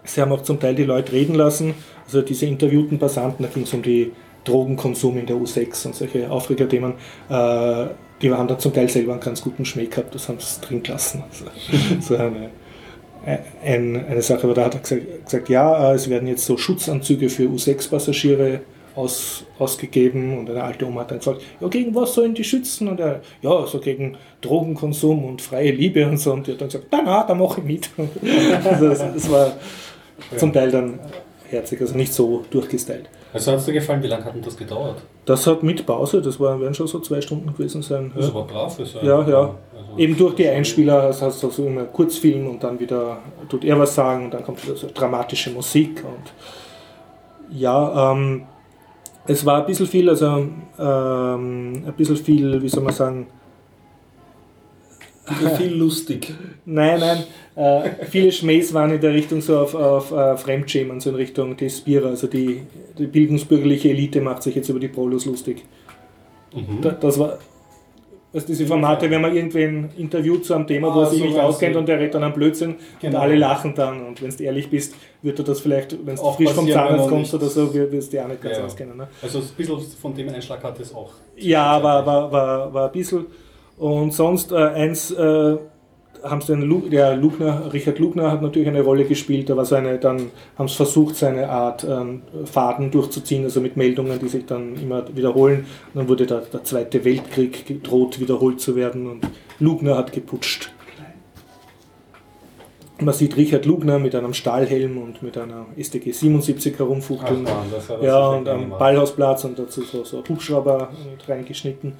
sie haben auch zum Teil die Leute reden lassen, also diese interviewten Passanten, da ging es um die Drogenkonsum in der U6 und solche Aufregerthemen, äh, die haben dann zum Teil selber einen ganz guten Schmäh gehabt, das haben sie drin gelassen. Also, so eine, ein, eine Sache, aber da hat er gesagt, gesagt ja, äh, es werden jetzt so Schutzanzüge für U6-Passagiere aus, ausgegeben und eine alte Oma hat dann gefragt, ja, gegen was sollen die schützen? Und er, ja, so gegen Drogenkonsum und freie Liebe und so. Und die hat dann gesagt, na, na, da mache ich mit. also das, das war zum Teil dann herzig, also nicht so durchgestylt. Also hat es dir gefallen, wie lange hat denn das gedauert? Das hat mit Pause, das war, werden schon so zwei Stunden gewesen sein. Das Ja. ist aber brav. Ist Ja, ja. Also, Eben durch die Einspieler hast hast du so immer Kurzfilm und dann wieder tut er was sagen und dann kommt wieder so dramatische Musik und ja, ähm, es war ein bisschen viel, also ähm, ein bisschen viel, wie soll man sagen, viel lustig. nein, nein, äh, viele Schmähs waren in der Richtung so auf, auf äh, Fremdschämen, so in Richtung Despira, also die, die bildungsbürgerliche Elite macht sich jetzt über die Prolos lustig. Mhm. Da, das war. Also diese Formate, wenn man irgendwen interviewt zu einem Thema, wo Ah, er sich so nicht auskennt und der redet dann einen Blödsinn Genau. und alle lachen dann. Und wenn du ehrlich bist, wird dir das vielleicht, wenn du frisch vom Zahnarzt kommst oder so, es dir auch nicht ganz Ja. auskennen. Ne? Also ein bisschen von dem Einschlag hat es auch. Ja, war, war, war, war ein bisschen. Und sonst äh, eins, äh, haben sie den Lu der Lugner, Richard Lugner hat natürlich eine Rolle gespielt, aber seine, dann haben sie versucht, seine Art ähm, Faden durchzuziehen, also mit Meldungen, die sich dann immer wiederholen. Und dann wurde der, der Zweite Weltkrieg gedroht, wiederholt zu werden und Lugner hat geputscht. Man sieht Richard Lugner mit einem Stahlhelm und mit einer STG 77 herumfuchteln. Ach, Mann, ja, und am. Ballhausplatz und dazu so, so Hubschrauber reingeschnitten.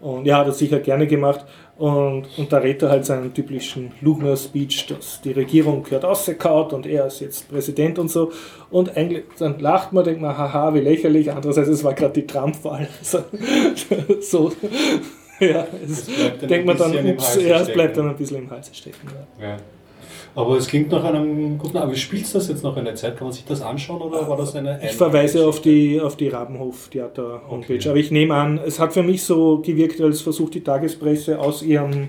Und ja, hat er sicher gerne gemacht. Und, und da redet er halt seinen typischen Lugner-Speech, dass die Regierung gehört ausgekaut und er ist jetzt Präsident und so. Und eigentlich, dann lacht man, denkt man, haha, wie lächerlich. Andererseits, es war gerade die Trump-Wahl. So, so, ja, es denkt man dann, ups, ja, es bleibt dann ein bisschen im Hals stecken. Ja. Ja. Aber es klingt nach einem guten. Aber spielst du das jetzt noch eine Zeit? Kann man sich das anschauen oder war das eine. Ich verweise auf die, auf die Rabenhof-Theater-Homepage. Okay. Aber ich nehme an, es hat für mich so gewirkt, als versucht die Tagespresse aus ihrem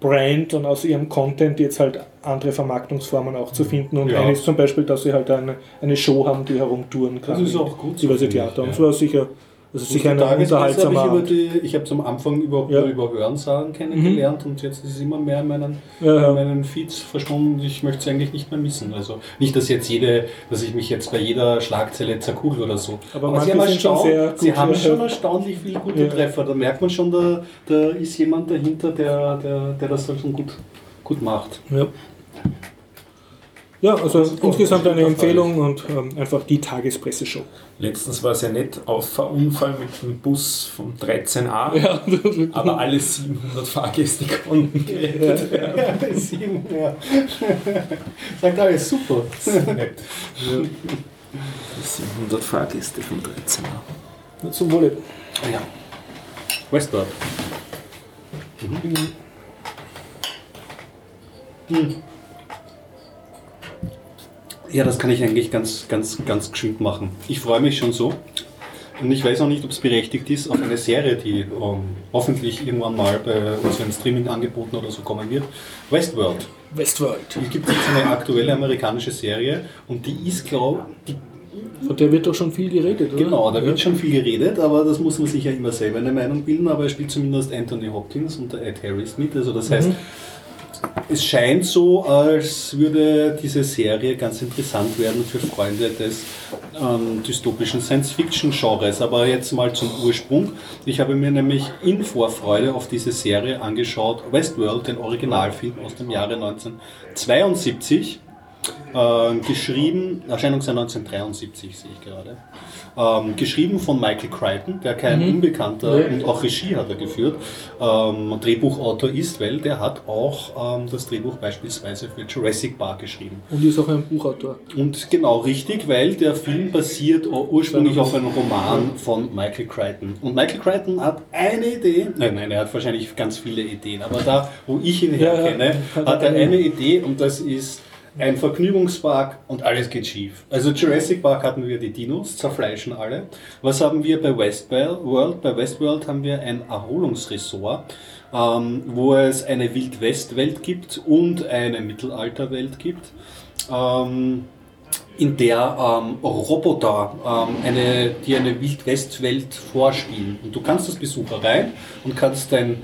Brand und aus ihrem Content jetzt halt andere Vermarktungsformen auch zu finden. Und Ja. eine ist zum Beispiel, dass sie halt eine, eine Show haben, die herumtouren kann. Das ist auch gut so, Diverse Theater. Und ja. es war sicher, das ist sicher ein habe unterhaltsamer ich, die, ich habe es am Anfang überhaupt Ja. nur über Hörensagen kennengelernt und jetzt ist es immer mehr in meinen, Ja, in meinen Feeds verschwunden. Ich möchte es eigentlich nicht mehr missen. Also nicht, dass jetzt jede, dass ich mich jetzt bei jeder Schlagzeile zerkugel oder so. Aber sie manche haben, sehr sie haben schon erstaunlich viele gute Ja. Treffer. Da merkt man schon, da, da ist jemand dahinter, der, der, der das dann schon gut, gut macht. Ja. Ja, also insgesamt das eine Empfehlung und ähm, einfach die Tagespresse-Show. Letztens war es ja nett Auffahrunfall mit dem Bus vom 13a, Ja, aber alle 700 Fahrgäste konnten gerettet werden. Sieben, ja. Sagt alles super. Nett. 700 Fahrgäste vom 13a. zum Wohle. Ja. Westward. Mhm. Ja, das kann ich eigentlich ganz, ganz, ganz geschwind machen. Ich freue mich schon so. Und ich weiß auch nicht, ob es berechtigt ist, auf eine Serie, die ähm, hoffentlich irgendwann mal bei unseren Streaming-Angeboten oder so kommen wird. Westworld. Westworld. Hier gibt es jetzt eine aktuelle amerikanische Serie und die ist, glaube ich, Von der wird doch schon viel geredet, oder? Genau, da wird ja. schon viel geredet, aber das muss man sich ja immer selber eine Meinung bilden, aber er spielt zumindest Anthony Hopkins und Ed Harris mit. Also das heißt, es scheint so, als würde diese Serie ganz interessant werden für Freunde des ähm, dystopischen Science-Fiction-Genres. Aber jetzt mal zum Ursprung. Ich habe mir nämlich in Vorfreude auf diese Serie angeschaut, Westworld, den Originalfilm aus dem Jahre 1972. Ähm, geschrieben, Erscheinungsjahr 1973 sehe ich gerade. Ähm, geschrieben von Michael Crichton, der kein Unbekannter Ja. und auch Regie hat er geführt, ähm, Drehbuchautor ist, weil der hat auch ähm, das Drehbuch beispielsweise für Jurassic Park geschrieben. Und ist auch ein Buchautor. Und genau richtig, weil der Film basiert ursprünglich auf einem Roman von Michael Crichton. Und Michael Crichton hat eine Idee, nein, nein, er hat wahrscheinlich ganz viele Ideen, aber da, wo ich ihn Ja, ja. herkenne, hat er eine Idee und das ist ein Vergnügungspark und alles geht schief. Also Jurassic Park hatten wir die Dinos, zerfleischen alle. Was haben wir bei Westworld? Bei Westworld haben wir ein Erholungsresort, ähm, wo es eine Wild-West-Welt gibt und eine Mittelalterwelt gibt. Ähm, in der ähm, Roboter ähm, eine, die eine Wild-West-Welt vorspielen. Und du kannst als Besucher rein und kannst dein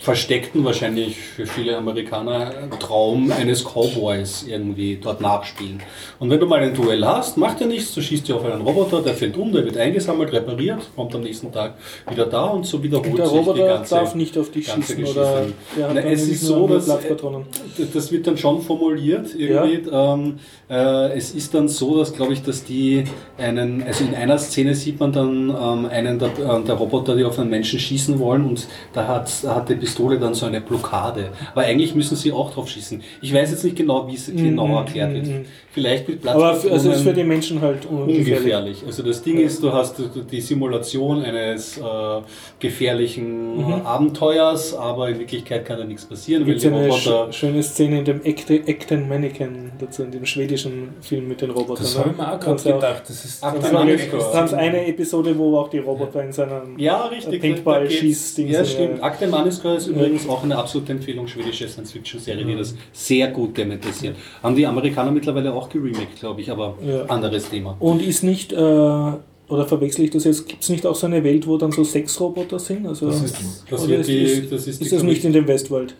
versteckten, wahrscheinlich für viele Amerikaner, Traum eines Cowboys irgendwie dort nachspielen. Und wenn du mal ein Duell hast, macht er nichts, du schießt dir auf einen Roboter, der fällt um, der wird eingesammelt, repariert, kommt am nächsten Tag wieder da und so wiederholt Und der sich die Roboter ganze darf nicht auf dich schießen Geschichte. oder der Na, es ist so, dass Platzpatronen. das wird dann schon formuliert irgendwie. Ähm, äh, es ist dann so, dass glaube ich, dass die einen, also in einer Szene sieht man dann ähm, einen der, äh, der Roboter, die auf einen Menschen schießen wollen und da hat, da hat die Pistole dann so eine Blockade. Aber eigentlich müssen sie auch drauf schießen. Ich weiß jetzt nicht genau, wie es genau erklärt wird. Mhm, Vielleicht mit Aber für, also ist für die Menschen halt ungefährlich. ungefährlich. Also das Ding ist, du hast die Simulation eines äh, gefährlichen Mhm. äh, Abenteuers, aber in Wirklichkeit kann da nichts passieren, Gibt es eine sch schöne Szene in dem Acton Mannequin, dazu in dem schwedischen Film mit den Robotern. Das ne? habe ich mir auch gerade gedacht. Das ist Ach, Das das war war jetzt- nicht da haben sie eine Episode, wo auch die Roboter in seinem Ja, richtig. Paintball da geht's- schießt Ja, stimmt. ja. Akte Maniska ist übrigens auch eine absolute Empfehlung, schwedische Science-Fiction-Serie, die das sehr gut thematisiert. Haben die Amerikaner mittlerweile auch geremaked, glaube ich, aber Ja. anderes Thema. Und ist nicht, äh, oder verwechsel ich das jetzt, gibt es nicht auch so eine Welt, wo dann so Sexroboter sind? Also, Das ist, das ist, die, ist, das ist, ist das nicht in dem Westworld?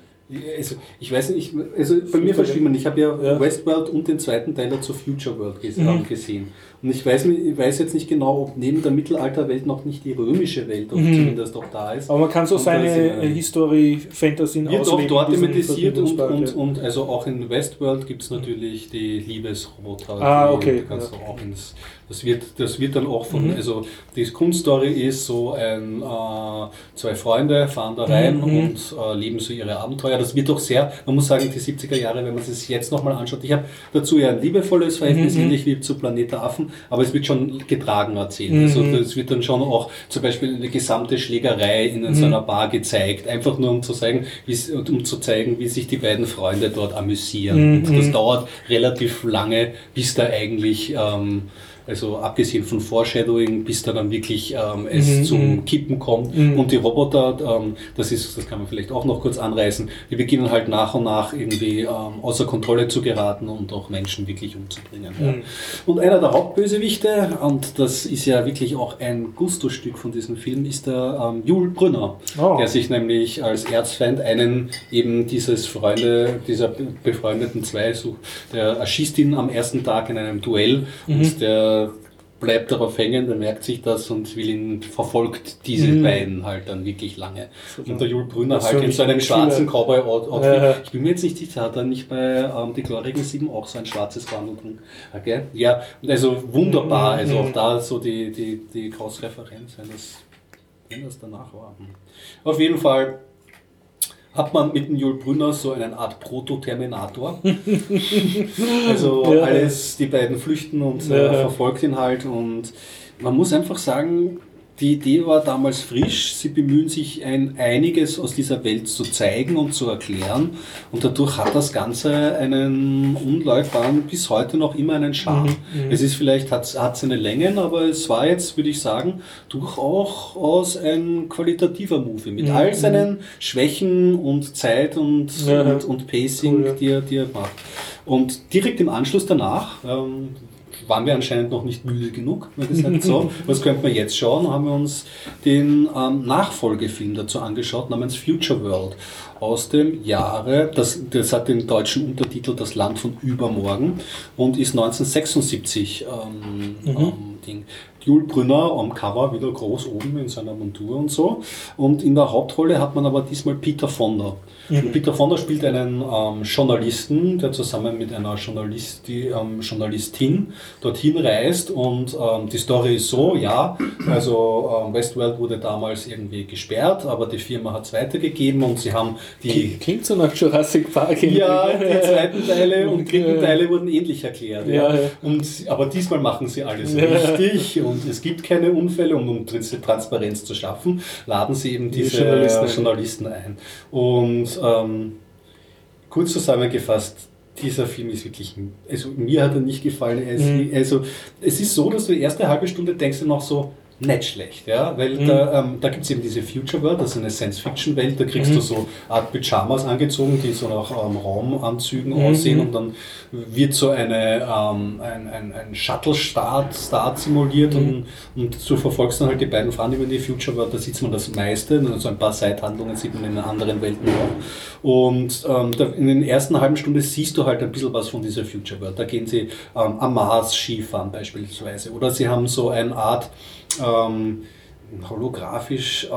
Also, ich weiß nicht, ich, also bei mir verschwimmen. Ich habe ja, ja, Westworld und den zweiten Teil dazu Future World gesehen. Mhm. Und ich weiß, ich weiß jetzt nicht genau, ob neben der Mittelalterwelt noch nicht die römische Welt mhm. zumindest auch da ist. Aber man kann so und seine äh, History, Fantasy Wird auch dort thematisiert und, und, und, also auch in Westworld gibt es natürlich die Liebesroboter. Ah, okay. Ja. ins das wird, das wird dann auch von, mhm. also die Kunststory ist so ein, äh, zwei Freunde fahren da rein mhm. und äh, leben so ihre Abenteuer. Das wird doch sehr, man muss sagen, die 70er Jahre, wenn man es jetzt nochmal anschaut, ich habe dazu ja ein liebevolles Verhältnis, mhm. ähnlich wie zu Planet der Affen, aber es wird schon getragen erzählt. Mhm. Also es wird dann schon auch zum Beispiel eine gesamte Schlägerei in mhm. so einer Bar gezeigt, einfach nur um zu zeigen, um zu zeigen, wie sich die beiden Freunde dort amüsieren. Und das dauert relativ lange, bis da eigentlich ähm, also abgesehen von Foreshadowing, bis da dann wirklich ähm, es mhm. zum mhm. Kippen kommt. Mhm. Und die Roboter, ähm, das ist, das kann man vielleicht auch noch kurz anreißen, die beginnen halt nach und nach irgendwie ähm, außer Kontrolle zu geraten und auch Menschen wirklich umzubringen. Mhm. Ja. Und einer der Hauptbösewichte, und das ist ja wirklich auch ein Gusto-Stück von diesem Film, ist der ähm, Jul Brünner, oh. der sich nämlich als Erzfeind einen eben dieses Freunde, dieser befreundeten zwei sucht. Der erschießt ihn am ersten Tag in einem Duell und mhm. Der bleibt darauf hängen, der merkt sich das und will ihn, verfolgt diese mhm. beiden halt dann wirklich lange. Und der Jul Brünner das halt in so einem schwarzen Cowboy-Outfit. Ja. Ich bin mir jetzt nicht sicher, hat er nicht bei ähm, Die Glorigen 7 auch so ein schwarzes Gewand? Okay? Ja, also wunderbar, also auch da so die, die, die Cross-Referenz, wenn das, wenn das danach war. Auf jeden Fall hat man mit dem Jul Brünner so eine Art Proto-Terminator. also ja. alles, die beiden flüchten und äh, verfolgt ihn halt und man muss einfach sagen, die Idee war damals frisch. Sie bemühen sich, ein, einiges aus dieser Welt zu zeigen und zu erklären. Und dadurch hat das Ganze einen unleugbaren, bis heute noch immer einen Charme. Mhm, mhm. es ist vielleicht, hat es seine Längen, aber es war jetzt, würde ich sagen, durchaus ein qualitativer Movie. Mit mhm. all seinen Schwächen und Zeit und, ja, und, und, Pacing, cool, ja. die, er, die er macht. Und direkt im Anschluss danach, ähm, waren wir anscheinend noch nicht müde genug. Gesagt, so, was könnte man jetzt schauen? Haben wir uns den ähm, Nachfolgefilm dazu angeschaut, namens Future World aus dem Jahre, das, das hat den deutschen Untertitel Das Land von Übermorgen und ist 1976 ähm, mhm. ähm, Ding. Jules Brünner am Cover wieder groß oben in seiner Montur und so. Und in der Hauptrolle hat man aber diesmal Peter Fonda. Mhm. Peter Fonda spielt einen ähm, Journalisten, der zusammen mit einer Journalisti, ähm, Journalistin dorthin reist. Und ähm, die Story ist so, ja, also ähm, Westworld wurde damals irgendwie gesperrt, aber die Firma hat es weitergegeben und sie haben die... Klingt so nach Jurassic Park. Ja, die zweiten Teile und dritten Teile wurden ähnlich erklärt. Ja. ja. Und, aber diesmal machen sie alles richtig und es gibt keine Unfälle und um Transparenz zu schaffen, laden sie eben diese die Journalisten, Journalisten ein. Und ähm, kurz zusammengefasst, dieser Film ist wirklich, also mir hat er nicht gefallen. Es, mhm. Also es ist so, dass du die erste halbe Stunde denkst du noch so, nicht schlecht, ja, weil mhm. da, ähm, da gibt es eben diese Future World, das ist eine Science-Fiction-Welt, da kriegst mhm. du so Art Pyjamas angezogen, die so nach ähm, Raumanzügen mhm. aussehen und dann wird so eine, ähm, ein, ein, ein Shuttle-Start Start simuliert und, mhm. und du verfolgst dann halt die beiden Frauen über die Future World, da sieht man das meiste, also ein paar Seithandlungen sieht man in anderen Welten auch und ähm, da, in den ersten halben Stunde siehst du halt ein bisschen was von dieser Future World, da gehen sie ähm, am Mars Skifahren beispielsweise oder sie haben so eine Art ähm, holographisch, äh,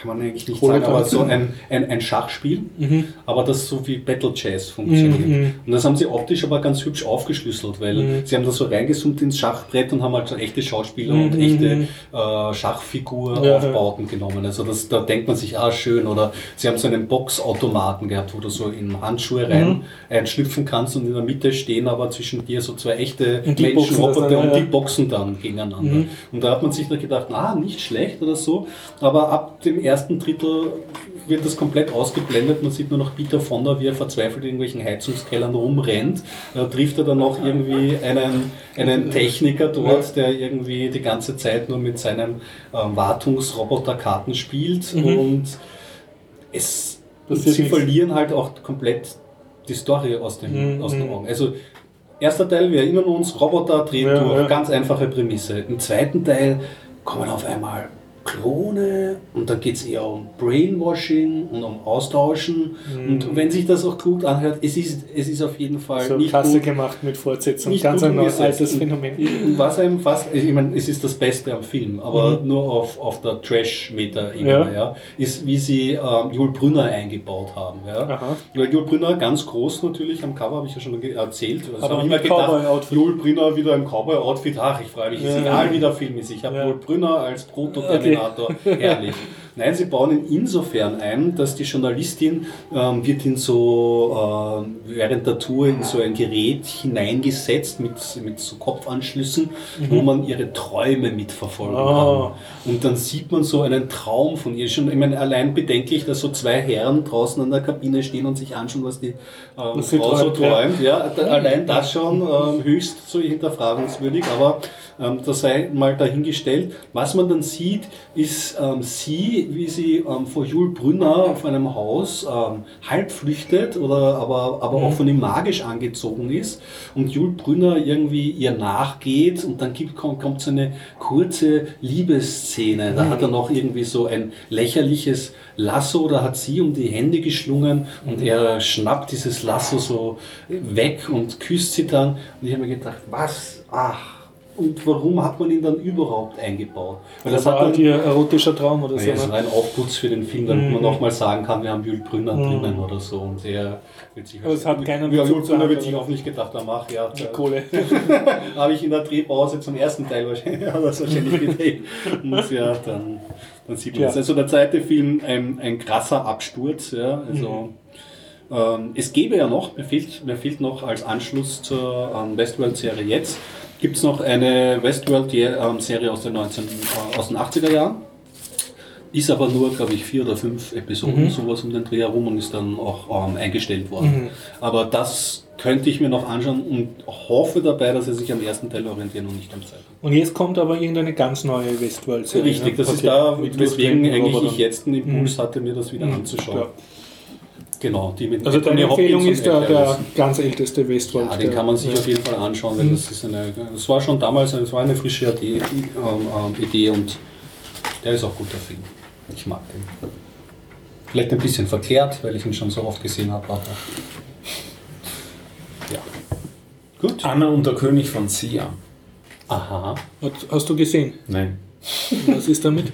kann man eigentlich nicht sagen, aber so ein, ein, ein Schachspiel, mhm. aber das so wie Battle Chess funktioniert. Mhm. Und das haben sie optisch aber ganz hübsch aufgeschlüsselt, weil mhm. sie haben da so reingezoomt ins Schachbrett und haben halt so echte Schauspieler und mhm. echte äh, Schachfiguraufbauten ja, genommen. Also das, da denkt man sich, ah schön, oder sie haben so einen Boxautomaten gehabt, wo du so in Handschuhe rein mhm. einschlüpfen kannst und in der Mitte stehen aber zwischen dir so zwei echte Menschenroboter und die boxen dann gegeneinander. Mhm. Und da hat man sich dann gedacht, ah, nicht schlecht, schlecht oder so, aber ab dem ersten Drittel wird das komplett ausgeblendet. Man sieht nur noch Peter Fonda, wie er verzweifelt in irgendwelchen Heizungskellern rumrennt. Da trifft er dann noch irgendwie einen, einen Techniker dort, der irgendwie die ganze Zeit nur mit seinem ähm, Wartungsroboter Karten spielt mhm. und es, sie verlieren halt auch komplett die Story aus, dem, mhm. aus den Augen. Also erster Teil, wir erinnern uns, Roboter drehen ja, durch, ja. ganz einfache Prämisse. Im zweiten Teil kommen auf einmal Klone und dann geht es eher um Brainwashing und um Austauschen. Mhm. Und wenn sich das auch gut anhört, es ist, es ist auf jeden Fall So nicht Kasse gut, gemacht mit Fortsetzung. nicht Ganz ein neues altes Phänomen. Was einem fast, ich meine, es ist das Beste am Film, aber Mhm. nur auf, auf der Trash-Meter-Ebene, Ja. ja. ist, wie sie ähm, Joel Brünner eingebaut haben. Ja. Aha. Weil Joel Brünner ganz groß natürlich am Cover, habe ich ja schon erzählt. Also Aber ich mit mir gedacht. Joel Brünner wieder im Cowboy-Outfit, ach, ich freue mich, ist Ja. egal wie der Film ist. Ich habe Ja. Joel Brünner als Proto-Terminator, herrlich. Nein, sie bauen ihn insofern ein, dass die Journalistin ähm, wird in so, ähm, während der Tour in so ein Gerät hineingesetzt mit, mit so Kopfanschlüssen, wo man ihre Träume mitverfolgen Mhm. Ah. kann. Und dann sieht man so einen Traum von ihr. Schon, ich meine, allein bedenklich, dass so zwei Herren draußen an der Kabine stehen und sich anschauen, was die sie Frau so träumt, ja. Ja, allein das schon ähm, höchst so hinterfragungswürdig, aber ähm, das sei mal dahingestellt. Was man dann sieht, ist ähm, sie, wie sie ähm, vor Jules Brünner auf einem Haus ähm, halb flüchtet oder aber, aber auch von ihm magisch angezogen ist und Jules Brünner irgendwie ihr nachgeht und dann gibt, kommt, kommt so eine kurze Liebesszene. Da hat er noch irgendwie so ein lächerliches Lasso, da hat sie um die Hände geschlungen und er schnappt dieses Lasso so weg und küsst sie dann. Und ich habe mir gedacht, was? Ach. Und warum hat man ihn dann überhaupt eingebaut? Weil Das das war halt ihr erotischer Traum oder so. ja, so ne? ein Aufputz für den Film, damit Mhm. man nochmal sagen kann, wir haben Jules Brünner Mhm. drinnen oder so. Und er wird sich es hat keinen ja, zur Brünner wird sich auch nicht gedacht haben, ach ja, Die Kohle. habe ich in der Drehpause zum ersten Teil wahrscheinlich, das wahrscheinlich gedreht. Und ja, dann, dann sieht man Ja. das. Also der zweite Film, ein, ein krasser Absturz. Ja, also, ähm, es gäbe ja noch, mir fehlt, mir fehlt noch als Anschluss zur ähm, Westworld-Serie jetzt, gibt es noch eine Westworld-Serie aus, den 19, äh, aus den 80er Jahren. Ist aber nur, glaube ich, vier oder fünf Episoden, Mhm. sowas um den Dreh herum und ist dann auch ähm, eingestellt worden. Mhm. Aber das könnte ich mir noch anschauen und hoffe dabei, dass sie sich am ersten Teil orientieren und nicht am zweiten. Und jetzt kommt aber irgendeine ganz neue Westworld-Serie. Richtig, das ist da, weswegen eigentlich ich jetzt einen Impuls Mhm. hatte, mir das wieder Mhm, anzuschauen. klar. Genau, die mit Also deine Empfehlung ist der, der ganz älteste Westworld. Ja, den kann man sich Ja. auf jeden Fall anschauen, weil Mhm. das ist eine, das war schon damals, es war eine frische Idee, ähm, ähm, Idee und der ist auch guter Film. Ich mag den. Vielleicht ein bisschen verkehrt, weil ich ihn schon so oft gesehen habe, aber ja. Gut. Anna und der König von Sia. Aha. Hast du gesehen? Nein. Was ist damit?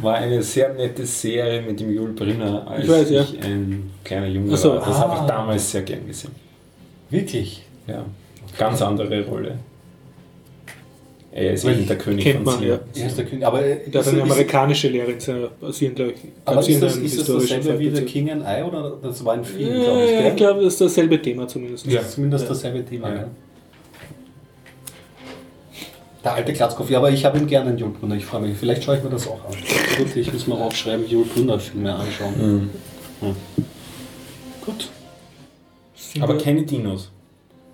War eine sehr nette Serie mit dem Jul Brinner, als Ich weiß, ja. ein kleiner Junge so, war. Das ah. habe ich damals sehr gern gesehen. Wirklich? Ja. Ganz andere Rolle. Er ist eben der König Kennt von Sia. ja. Er ist der König. Aber, äh, Der hat ist, eine amerikanische Lehrerin, seiner basierend, glaube ich. aber ist das, ist das dasselbe wie The Fakten. King and I oder das war ein Film, glaube ich, Ja, ich glaube, das ist dasselbe Thema zumindest. Das ist zumindest Ja. dasselbe Thema. Ja. Der alte Glatzkopf, ja, aber ich habe ihn gerne, den Jules Brunner. Ich freue mich. Vielleicht schaue ich mir das auch an. Gut, ich muss mal aufschreiben, Jules Brunner Filme anschauen. Mhm. Hm. Gut. Sind Aber keine Dinos.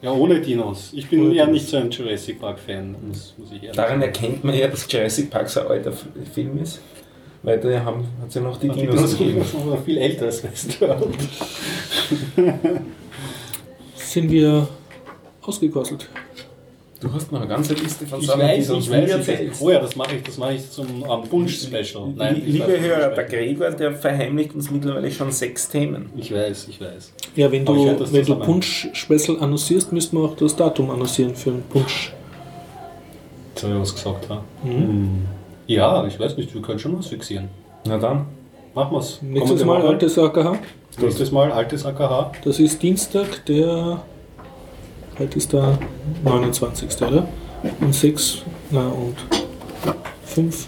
Ja, ohne Dinos. Ich bin Ohne ja Dinos. nicht so ein Jurassic Park Fan, muss, muss ich ehrlich Daran sagen. erkennt man ja, dass Jurassic Park so ein alter Film ist. Weil da hat es ja noch die Die Dinos Dinos gegeben. noch viel älter als Westworld. sind wir ausgekostet. Du hast noch eine ganze Liste von Sachen, weiß, du uns ich nie weiß, ich erzählst. weiß. Oh ja, das mache ich, das mache ich zum ähm, Wunsch-Special. Nein, ich Liebe weiß, Hörer, der Gregor, der verheimlicht uns mittlerweile schon sechs Themen. Ich weiß, ich weiß. Ja, wenn du, wenn du. Punsch-Special annoncierst, müssten wir auch das Datum annoncieren für den Punsch. Jetzt habe ich was gesagt, ha? Mhm. Ja, ich weiß nicht, wir können schon was fixieren. Na dann. Machen wir es. Nächstes Mal altes AKH. Nächstes Mal altes AKH. Das ist Dienstag, der. Heute ist der 29. oder? Und 6. Na und 5.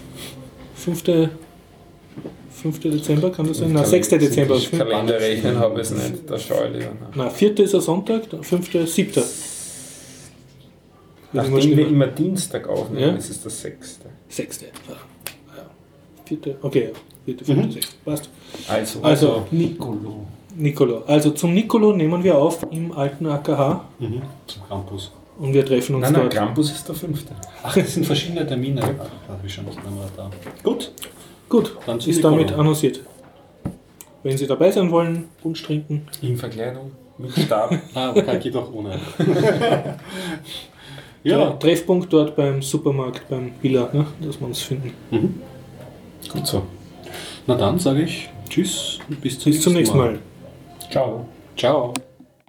5. 5. Dezember kann das sein? Na, 6. Dezember. Ich Kalender rechnen habe ich es nicht, da schaue ich lieber nach. Na, 4. ist ein Sonntag, 5. 7. Nachdem wir immer Dienstag aufnehmen, Ja. ist es der sechste. 6. Ja. 4. Okay, ja. 4. 5. Mhm. 6. Passt. Also, Also, Nicolo. Nicolo. Also zum Nicolo nehmen wir auf im alten AKH Mhm. Zum Campus. und wir treffen uns nein, nein, dort. Krampus ist der fünfte. Ach, das sind verschiedene Termine. Ach, da habe ich schon nicht mehr da. Gut. Gut, Dann ist Nicolo. damit annonciert. Wenn Sie dabei sein wollen, Punsch trinken. In Verkleidung, mit Stab. Ah, kann geht auch ohne. Der ja. Treffpunkt dort beim Supermarkt, beim Villa, ne, dass wir uns finden. Mhm. Gut so. Na dann sage ich Tschüss und bis zum, Bis zum nächsten Mal. Ciao. Ciao.